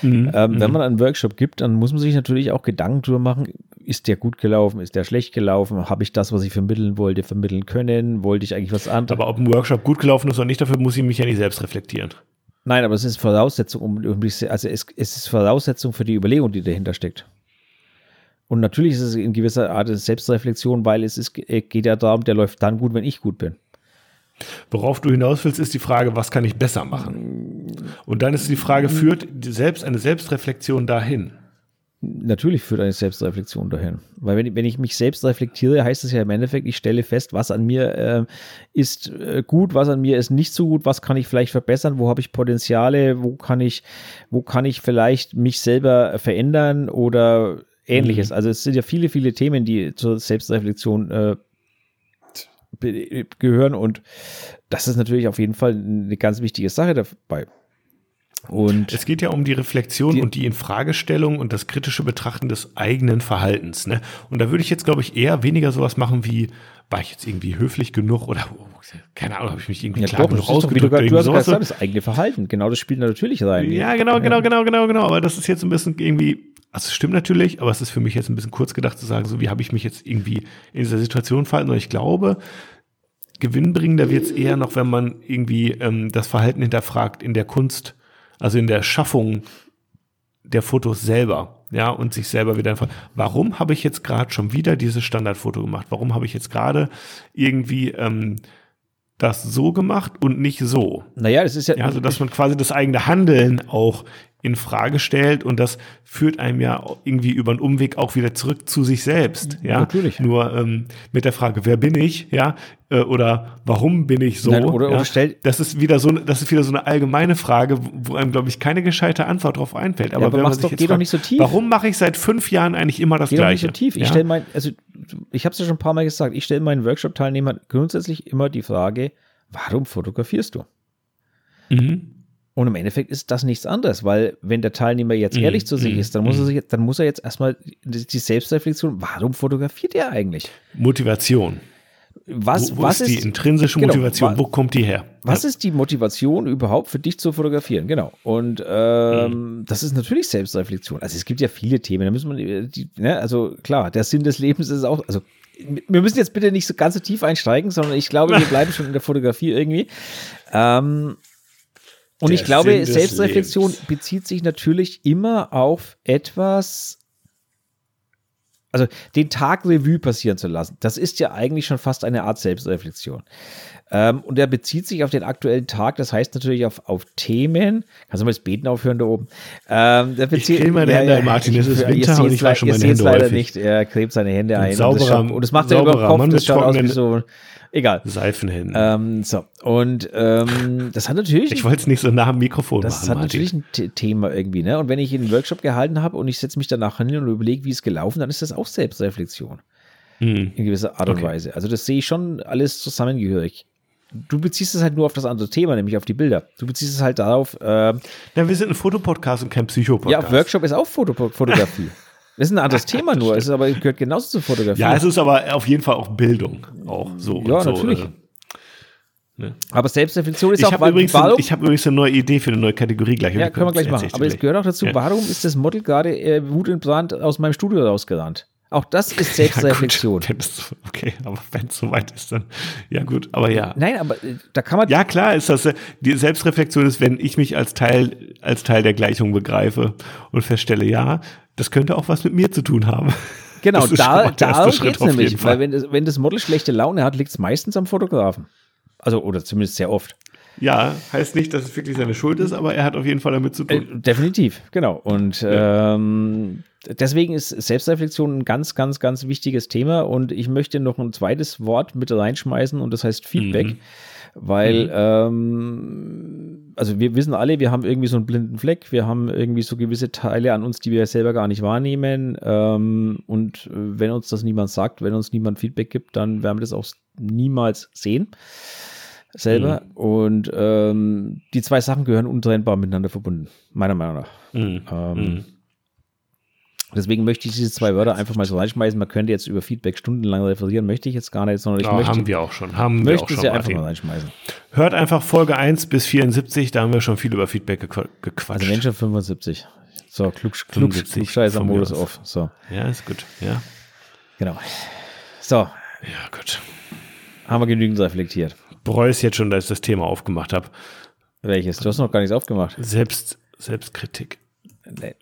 Mhm, ähm, wenn mhm. man einen Workshop gibt, dann muss man sich natürlich auch Gedanken drüber machen, ist der gut gelaufen, ist der schlecht gelaufen, habe ich das, was ich vermitteln wollte, vermitteln können, wollte ich eigentlich was anderes. Aber ob ein Workshop gut gelaufen ist oder nicht, dafür muss ich mich ja nicht selbst reflektieren. Nein, aber es ist Voraussetzung, um, also es, es ist Voraussetzung für die Überlegung, die dahinter steckt. Und natürlich ist es in gewisser Art Selbstreflexion, weil es ist, äh, geht ja darum, der läuft dann gut, wenn ich gut bin. Worauf du hinaus willst, ist die Frage, was kann ich besser machen? Und dann ist die Frage, führt die selbst eine Selbstreflexion dahin? Natürlich führt eine Selbstreflexion dahin. Weil wenn, wenn ich mich selbst reflektiere, heißt es ja im Endeffekt, ich stelle fest, was an mir äh, ist äh, gut, was an mir ist nicht so gut, was kann ich vielleicht verbessern, wo habe ich Potenziale, wo kann ich, wo kann ich vielleicht mich selber verändern oder ähnliches. Mhm. Also es sind ja viele, viele Themen, die zur Selbstreflexion äh, gehören und das ist natürlich auf jeden Fall eine ganz wichtige Sache dabei. Und es geht ja um die Reflexion die, und die Infragestellung und das kritische Betrachten des eigenen Verhaltens. Ne? Und da würde ich jetzt, glaube ich, eher weniger sowas machen wie, war ich jetzt irgendwie höflich genug oder oh, keine Ahnung, habe ich mich irgendwie ja, klar doch, genug ausgedrückt. Doch, du, du hast gesagt, das eigene Verhalten, genau das spielt natürlich rein. Ja, genau, genau, genau, genau, genau. Aber das ist jetzt ein bisschen irgendwie, also es stimmt natürlich, aber es ist für mich jetzt ein bisschen kurz gedacht zu sagen, so wie habe ich mich jetzt irgendwie in dieser Situation verhalten. Und ich glaube, gewinnbringender wird es eher noch, wenn man irgendwie ähm, das Verhalten hinterfragt in der Kunst also in der Schaffung der Fotos selber, ja, und sich selber wieder einfach, warum habe ich jetzt gerade schon wieder dieses Standardfoto gemacht? Warum habe ich jetzt gerade irgendwie ähm, das so gemacht und nicht so? Naja, das ist ja. ja also, dass man quasi das eigene Handeln auch in Frage stellt und das führt einem ja irgendwie über einen Umweg auch wieder zurück zu sich selbst. Ja, natürlich. Nur ähm, mit der Frage, wer bin ich? Ja, äh, oder warum bin ich so? Nein, oder, ja? oder stellt das ist wieder so, das ist wieder so eine allgemeine Frage, wo einem glaube ich keine gescheite Antwort darauf einfällt. Aber, ja, aber wenn man sich doch, jetzt fragt, doch nicht so tief. Warum mache ich seit fünf Jahren eigentlich immer das geh Gleiche? Doch nicht so tief. Ich ja? stelle mein, also ich habe es ja schon ein paar Mal gesagt. Ich stelle meinen Workshop-Teilnehmern grundsätzlich immer die Frage, warum fotografierst du? Mhm. Und im Endeffekt ist das nichts anderes, weil wenn der Teilnehmer jetzt mhm. ehrlich zu sich mhm. ist, dann muss er sich, dann muss er jetzt erstmal die Selbstreflexion, warum fotografiert er eigentlich? Motivation. Was, wo, wo was ist die intrinsische genau, Motivation? Wo kommt die her? Was ist die Motivation überhaupt für dich zu fotografieren? Genau. Und ähm, mhm. das ist natürlich Selbstreflexion. Also es gibt ja viele Themen. Da müssen wir, die, ne, also klar, der Sinn des Lebens ist auch, also wir müssen jetzt bitte nicht so ganz so tief einsteigen, sondern ich glaube, wir bleiben schon in der Fotografie irgendwie. Ähm, und Der ich glaube, Selbstreflexion bezieht sich natürlich immer auf etwas, also den Tag Revue passieren zu lassen. Das ist ja eigentlich schon fast eine Art Selbstreflexion. Ähm, und er bezieht sich auf den aktuellen Tag, das heißt natürlich auf, auf Themen. Kannst du mal das Beten aufhören da oben? Ähm, der bezieht, ich kriege meine Hände ein, Martin, es ist Winter und ich wasche meine Hände leider häufig. nicht. Er klebt seine Hände ein. Sauberer, und, das, macht er über den Kopf, das schaut aus wie so Egal. Seifenhände. Ähm, so, und ähm, das hat natürlich. Ich wollte es nicht so nah am Mikrofon das machen. Das hat Martin. natürlich ein Thema irgendwie, ne? Und wenn ich einen Workshop gehalten habe und ich setze mich danach hin und überlege, wie es gelaufen, dann ist das auch Selbstreflexion. Hm. In gewisser Art und okay. Weise. Also, das sehe ich schon alles zusammengehörig. Du beziehst es halt nur auf das andere Thema, nämlich auf die Bilder. Du beziehst es halt darauf. Äh, ja, wir sind ein Fotopodcast und kein Psychopodcast. Ja, Workshop ist auch Foto Fotografie. Das ist ein anderes Thema nur, es ist aber gehört genauso zur Fotografie. Ja, es ist aber auf jeden Fall auch Bildung. Auch so. Ja, so, natürlich. Äh, Ne? Aber Selbstreflexion ist ich auch. Hab übrigens warum, ich habe übrigens eine neue Idee für eine neue Kategorie gleich. Ja, können wir gleich machen. Aber es gehört auch dazu, ja. warum ist das Model gerade äh, wutentbrannt aus meinem Studio rausgerannt? Auch das ist Selbstreflexion. Ja, gut, okay, aber wenn es soweit ist, dann ja gut, aber ja. Nein, aber äh, da kann man. Ja, klar ist das. Äh, die Selbstreflexion ist, wenn ich mich als Teil, als Teil der Gleichung begreife und feststelle, ja, das könnte auch was mit mir zu tun haben. Genau, da, da geht es nämlich. Weil wenn das, wenn das Model schlechte Laune hat, liegt es meistens am Fotografen. Also, oder zumindest sehr oft. Ja, heißt nicht, dass es wirklich seine Schuld ist, aber er hat auf jeden Fall damit zu tun. Äh, definitiv, genau. Und ja. ähm, deswegen ist Selbstreflexion ein ganz, ganz, ganz wichtiges Thema. Und ich möchte noch ein zweites Wort mit reinschmeißen und das heißt Feedback. Mhm. Weil, mhm. ähm, also wir wissen alle, wir haben irgendwie so einen blinden Fleck, wir haben irgendwie so gewisse Teile an uns, die wir selber gar nicht wahrnehmen. Ähm, und wenn uns das niemand sagt, wenn uns niemand Feedback gibt, dann werden wir das auch niemals sehen selber. Mhm. Und ähm, die zwei Sachen gehören untrennbar miteinander verbunden, meiner Meinung nach. Mhm. Ähm, mhm. Deswegen möchte ich diese zwei Wörter einfach mal so reinschmeißen. Man könnte jetzt über Feedback stundenlang referieren, möchte ich jetzt gar nicht, sondern ich ja, möchte. Haben wir auch schon. Haben möchte wir auch sie einfach mal reinschmeißen. Hört einfach Folge 1 bis 74, da haben wir schon viel über Feedback gequatscht. Also Menschen 75. So, klug, klug, klugscheißer Modus auf. So. Ja, ist gut. Ja. Genau. So. Ja, gut. Haben wir genügend reflektiert bereue es jetzt schon, dass ich das Thema aufgemacht habe. Welches? Du hast noch gar nichts aufgemacht. Selbst, Selbstkritik.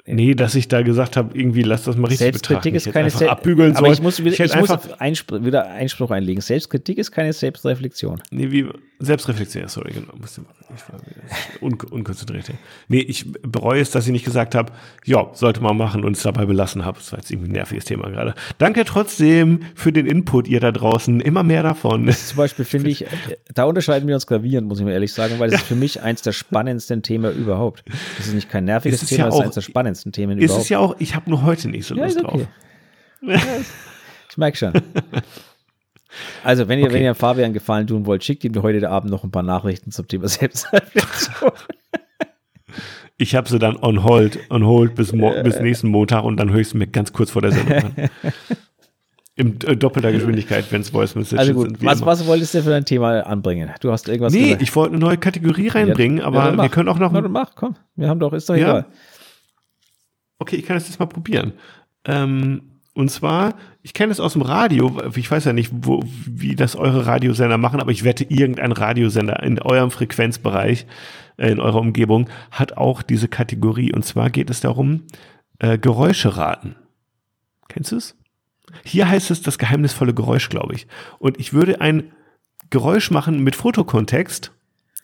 Nee, dass ich da gesagt habe, irgendwie lass das mal richtig Selbstkritik betrachten. ist keine Selbst abbügeln Aber soll. ich muss, wieder, ich hätte muss Einspr wieder Einspruch einlegen. Selbstkritik ist keine Selbstreflexion. nee, wie Selbstreflexion, ja, sorry, genau. Ich un, unkonzentriert. ja. Nee, ich bereue es, dass ich nicht gesagt habe, ja, sollte man machen und es dabei belassen habe. Das war jetzt irgendwie ein nerviges Thema gerade. Danke trotzdem für den Input, ihr da draußen. Immer mehr davon. Zum Beispiel finde ich, da unterscheiden wir uns gravierend, muss ich mir ehrlich sagen, weil das ist für mich eins der spannendsten Themen überhaupt. Das ist nicht kein nerviges Es Thema, ja das ist eins der spannendsten Themen Ist überhaupt. es ja auch, ich habe nur heute nicht so Ja, Lust ist drauf. okay. Ja, ist- ich merke schon. Also, wenn ihr, Okay. wenn ihr Fabian einen Gefallen tun wollt, schickt ihm heute Abend noch ein paar Nachrichten zum Thema Selbstreflexion. Ich habe sie dann on hold, on hold bis, mo bis nächsten Montag und dann höre ich sie mir ganz kurz vor der Sendung an. In äh, doppelter Geschwindigkeit, wenn es Voice Messages Also gut, sind. was, was wolltest du für dein Thema anbringen? Du hast irgendwas Nee, gesagt. ich wollte eine neue Kategorie reinbringen, Ja, aber dann wir können auch noch. Na, mach, komm. Wir haben doch, ist doch Ja. egal. Okay, ich kann das jetzt mal probieren. Ähm, und zwar, ich kenne es aus dem Radio, ich weiß ja nicht, wo, wie das eure Radiosender machen, aber ich wette, irgendein Radiosender in eurem Frequenzbereich, äh, in eurer Umgebung, hat auch diese Kategorie. Und zwar geht es darum, äh, Geräusche raten. Kennst du es? Hier heißt es das geheimnisvolle Geräusch, glaube ich. Und ich würde ein Geräusch machen mit Fotokontext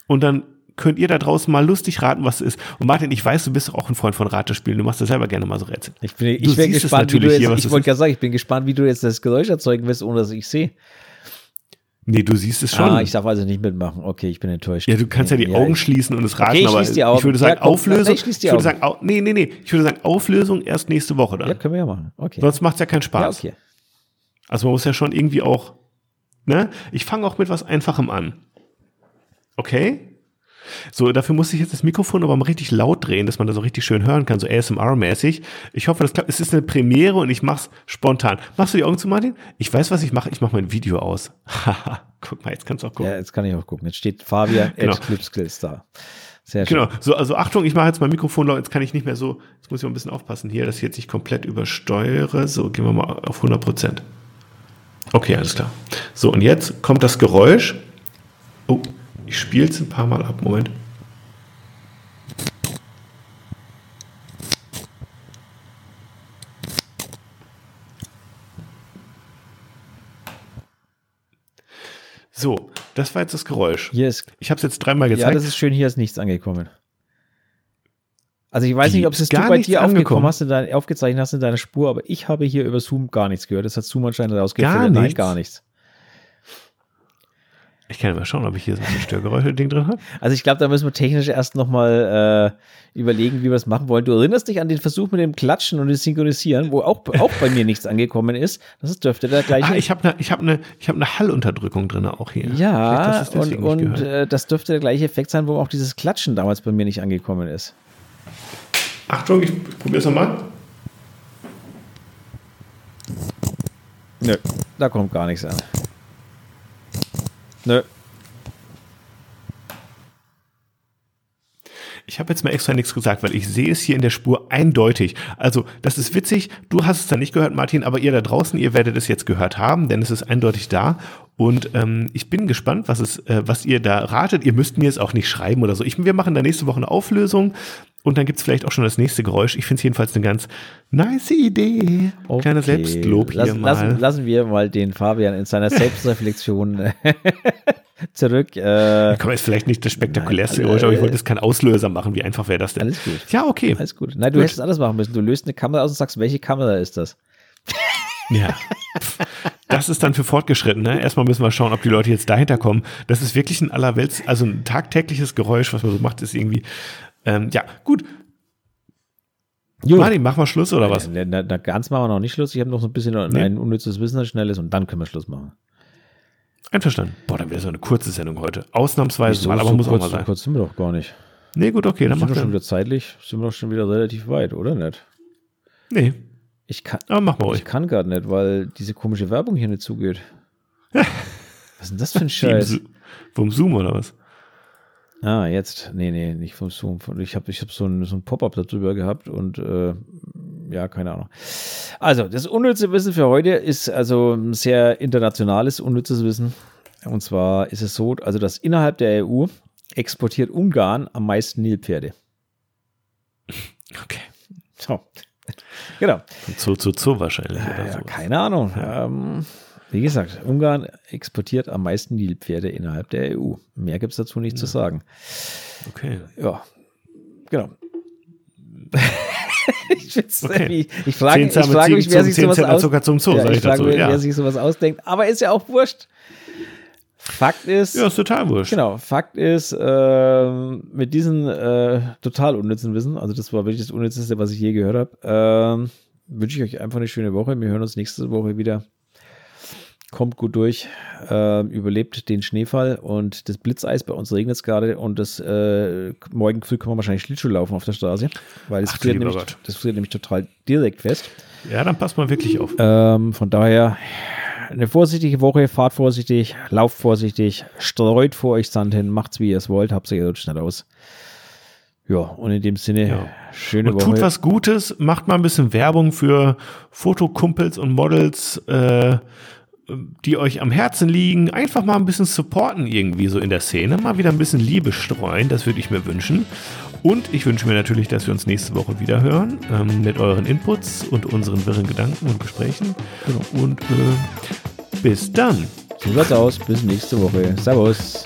und dann könnt ihr da draußen mal lustig raten, was es ist. Und Martin, ich weiß, du bist auch ein Freund von Ratespielen. Du machst das selber gerne mal so Rätsel. Ich bin, ich bin gespannt, wie du natürlich hier, was jetzt, ich wollte gerade sagen, ich bin gespannt, wie du jetzt das Geräusch erzeugen wirst, ohne dass ich sehe. Nee, du siehst es schon. Ah, ich darf also nicht mitmachen. Okay, ich bin enttäuscht. ja, du kannst ja die Ja, Augen ich- schließen und es raten, Okay, ich aber die Augen. ich würde sagen, Ja, komm, Auflösung. ich die würde Augen. sagen, au, nee, nee, nee. Ich würde sagen, Auflösung erst nächste Woche dann. Ja, können wir ja machen. Okay. Sonst macht es ja keinen Ja, Spaß. okay. Also man muss ja schon irgendwie auch, ne? Ich fange auch mit was Einfachem an. Okay? So, dafür muss ich jetzt das Mikrofon aber mal richtig laut drehen, dass man das so richtig schön hören kann, so ASMR-mäßig. Ich hoffe, das klappt. Es ist eine Premiere und ich mach's spontan. Machst du die Augen zu, Martin? Ich weiß, was ich mache. Ich mache mein Video aus. Haha, guck mal, jetzt kannst du auch gucken. Ja, jetzt kann ich auch gucken. Jetzt steht Fabian Genau. Clipskills da. Sehr schön. Genau. So, also Achtung, ich mache jetzt mein Mikrofon laut. Jetzt kann ich nicht mehr so, jetzt muss ich mal ein bisschen aufpassen hier, dass ich jetzt nicht komplett übersteuere. So, gehen wir mal auf 100 Prozent. Okay, alles klar. So, und jetzt kommt das Geräusch. Oh, ich spiele es ein paar Mal ab. Moment. So, das war jetzt das Geräusch. Hier ist, Ich habe es jetzt dreimal ja, gezeigt. das ist schön, hier ist nichts angekommen. Also ich weiß Wie? nicht, ob es das Gar du bei nichts dir aufgekommen hast, dein, aufgezeichnet hast in deiner Spur, aber ich habe hier über Zoom gar nichts gehört. Das hat Zoom anscheinend Gar rausgefiltert. Nein, nichts? gar nichts. Ich kann ja mal schauen, ob ich hier so ein Störgeräusche-Ding drin habe. Also ich glaube, da müssen wir technisch erst nochmal äh, überlegen, wie wir das machen wollen. Du erinnerst dich an den Versuch mit dem Klatschen und dem Synchronisieren, wo auch, auch bei mir nichts angekommen ist. Das ist, dürfte der gleiche. Ah, ich habe eine ich hab ne, ich hab ne Hallunterdrückung drin auch hier. Ja, es und, und äh, das dürfte der gleiche Effekt sein, wo auch dieses Klatschen damals bei mir nicht angekommen ist. Achtung, ich probiere es nochmal. Nö, da kommt gar nichts an. Nö. Ich habe jetzt mal extra nichts gesagt, weil ich sehe es hier in der Spur eindeutig. Also, das ist witzig. Du hast es da nicht gehört, Martin, aber ihr da draußen, ihr werdet es jetzt gehört haben, denn es ist eindeutig da. Und ähm, ich bin gespannt, was, es, äh, was ihr da ratet. Ihr müsst mir jetzt auch nicht schreiben oder so. Ich, wir machen da nächste Woche eine Auflösung und dann gibt es vielleicht auch schon das nächste Geräusch. Ich finde es jedenfalls eine ganz nice Idee. Kleiner Okay. Selbstlob hier lassen, mal. Lassen, lassen wir mal den Fabian in seiner Selbstreflexion zurück. Äh, Komm, ist vielleicht nicht das spektakulärste Geräusch, aber ich äh, wollte jetzt keinen Auslöser machen. Wie einfach wäre das denn? Alles gut. Ja, okay. alles gut. Nein, du Gut. hättest alles machen müssen. Du löst eine Kamera aus und sagst, welche Kamera ist das? Ja. Das ist dann für Fortgeschrittene. Erstmal müssen wir schauen, ob die Leute jetzt dahinter kommen. Das ist wirklich ein allerwelts, also ein tagtägliches Geräusch, was man so macht, ist irgendwie. Ähm, ja, gut. Gut. Martin, machen wir Schluss oder was? Na, na, na, ganz machen wir noch nicht Schluss. Ich habe noch so ein bisschen Nee. ein unnützes Wissen, ein schnelles und dann können wir Schluss machen. Einverstanden. Boah, dann wäre so eine kurze Sendung heute. Ausnahmsweise Wieso? mal, aber so muss kurz, auch mal so sein. kurz sind wir doch gar nicht. Nee, gut, okay, dann Sind wir schon er. wieder zeitlich, sind wir doch schon wieder relativ weit, oder nicht? Nee, Ich kann, aber machen wir ich kann gerade nicht, weil diese komische Werbung hier nicht zugeht. Was ist denn das für ein Scheiß? Vom Zoom oder was? Ah, jetzt. Nee, nee, nicht vom Zoom. Ich habe ich hab so ein, so ein Pop-up darüber gehabt und äh, ja, keine Ahnung. Also, das unnütze Wissen für heute ist also ein sehr internationales unnützes Wissen. Und zwar ist es so, also dass innerhalb der EU exportiert Ungarn am meisten Nilpferde. Okay. So. Genau. Zu, zu, zu wahrscheinlich. Ja, ja, keine Ahnung. Ähm, wie gesagt, Ungarn exportiert am meisten Nilpferde innerhalb der EU. Mehr gibt es dazu nicht ja. zu sagen. Okay. Ja, genau. ich, okay. ich frage, ich frage mich, wer sich sowas aus zum Zoo, ja, ich frage, wer, wer sich sowas ausdenkt. Aber ist ja auch wurscht. Fakt ist. Ja, ist total wurscht. Genau. Fakt ist, äh, mit diesem äh, total unnützen Wissen, also das war wirklich das Unnützeste, was ich je gehört habe, äh, wünsche ich euch einfach eine schöne Woche. Wir hören uns nächste Woche wieder. Kommt gut durch, äh, überlebt den Schneefall und das Blitzeis. Bei uns regnet es gerade und das äh, morgen früh kann man wahrscheinlich Schlittschuh laufen auf der Straße, weil das, Ach, friert, nämlich, das friert nämlich total direkt fest. Ja, dann passt man wirklich auf. Ähm, von daher eine vorsichtige Woche, fahrt vorsichtig, lauft vorsichtig, streut vor euch Sand hin, macht's wie ihr es wollt, habt ihr schnell aus. Ja, und in dem Sinne, ja. schöne und Woche. Tut was Gutes, macht mal ein bisschen Werbung für Fotokumpels und Models, äh, die euch am Herzen liegen. Einfach mal ein bisschen supporten irgendwie so in der Szene, mal wieder ein bisschen Liebe streuen, das würde ich mir wünschen. Und ich wünsche mir natürlich, dass wir uns nächste Woche wieder hören ähm, mit euren Inputs und unseren wirren Gedanken und Gesprächen. Genau. Und äh, bis dann. So sieht's aus. Bis nächste Woche. Servus.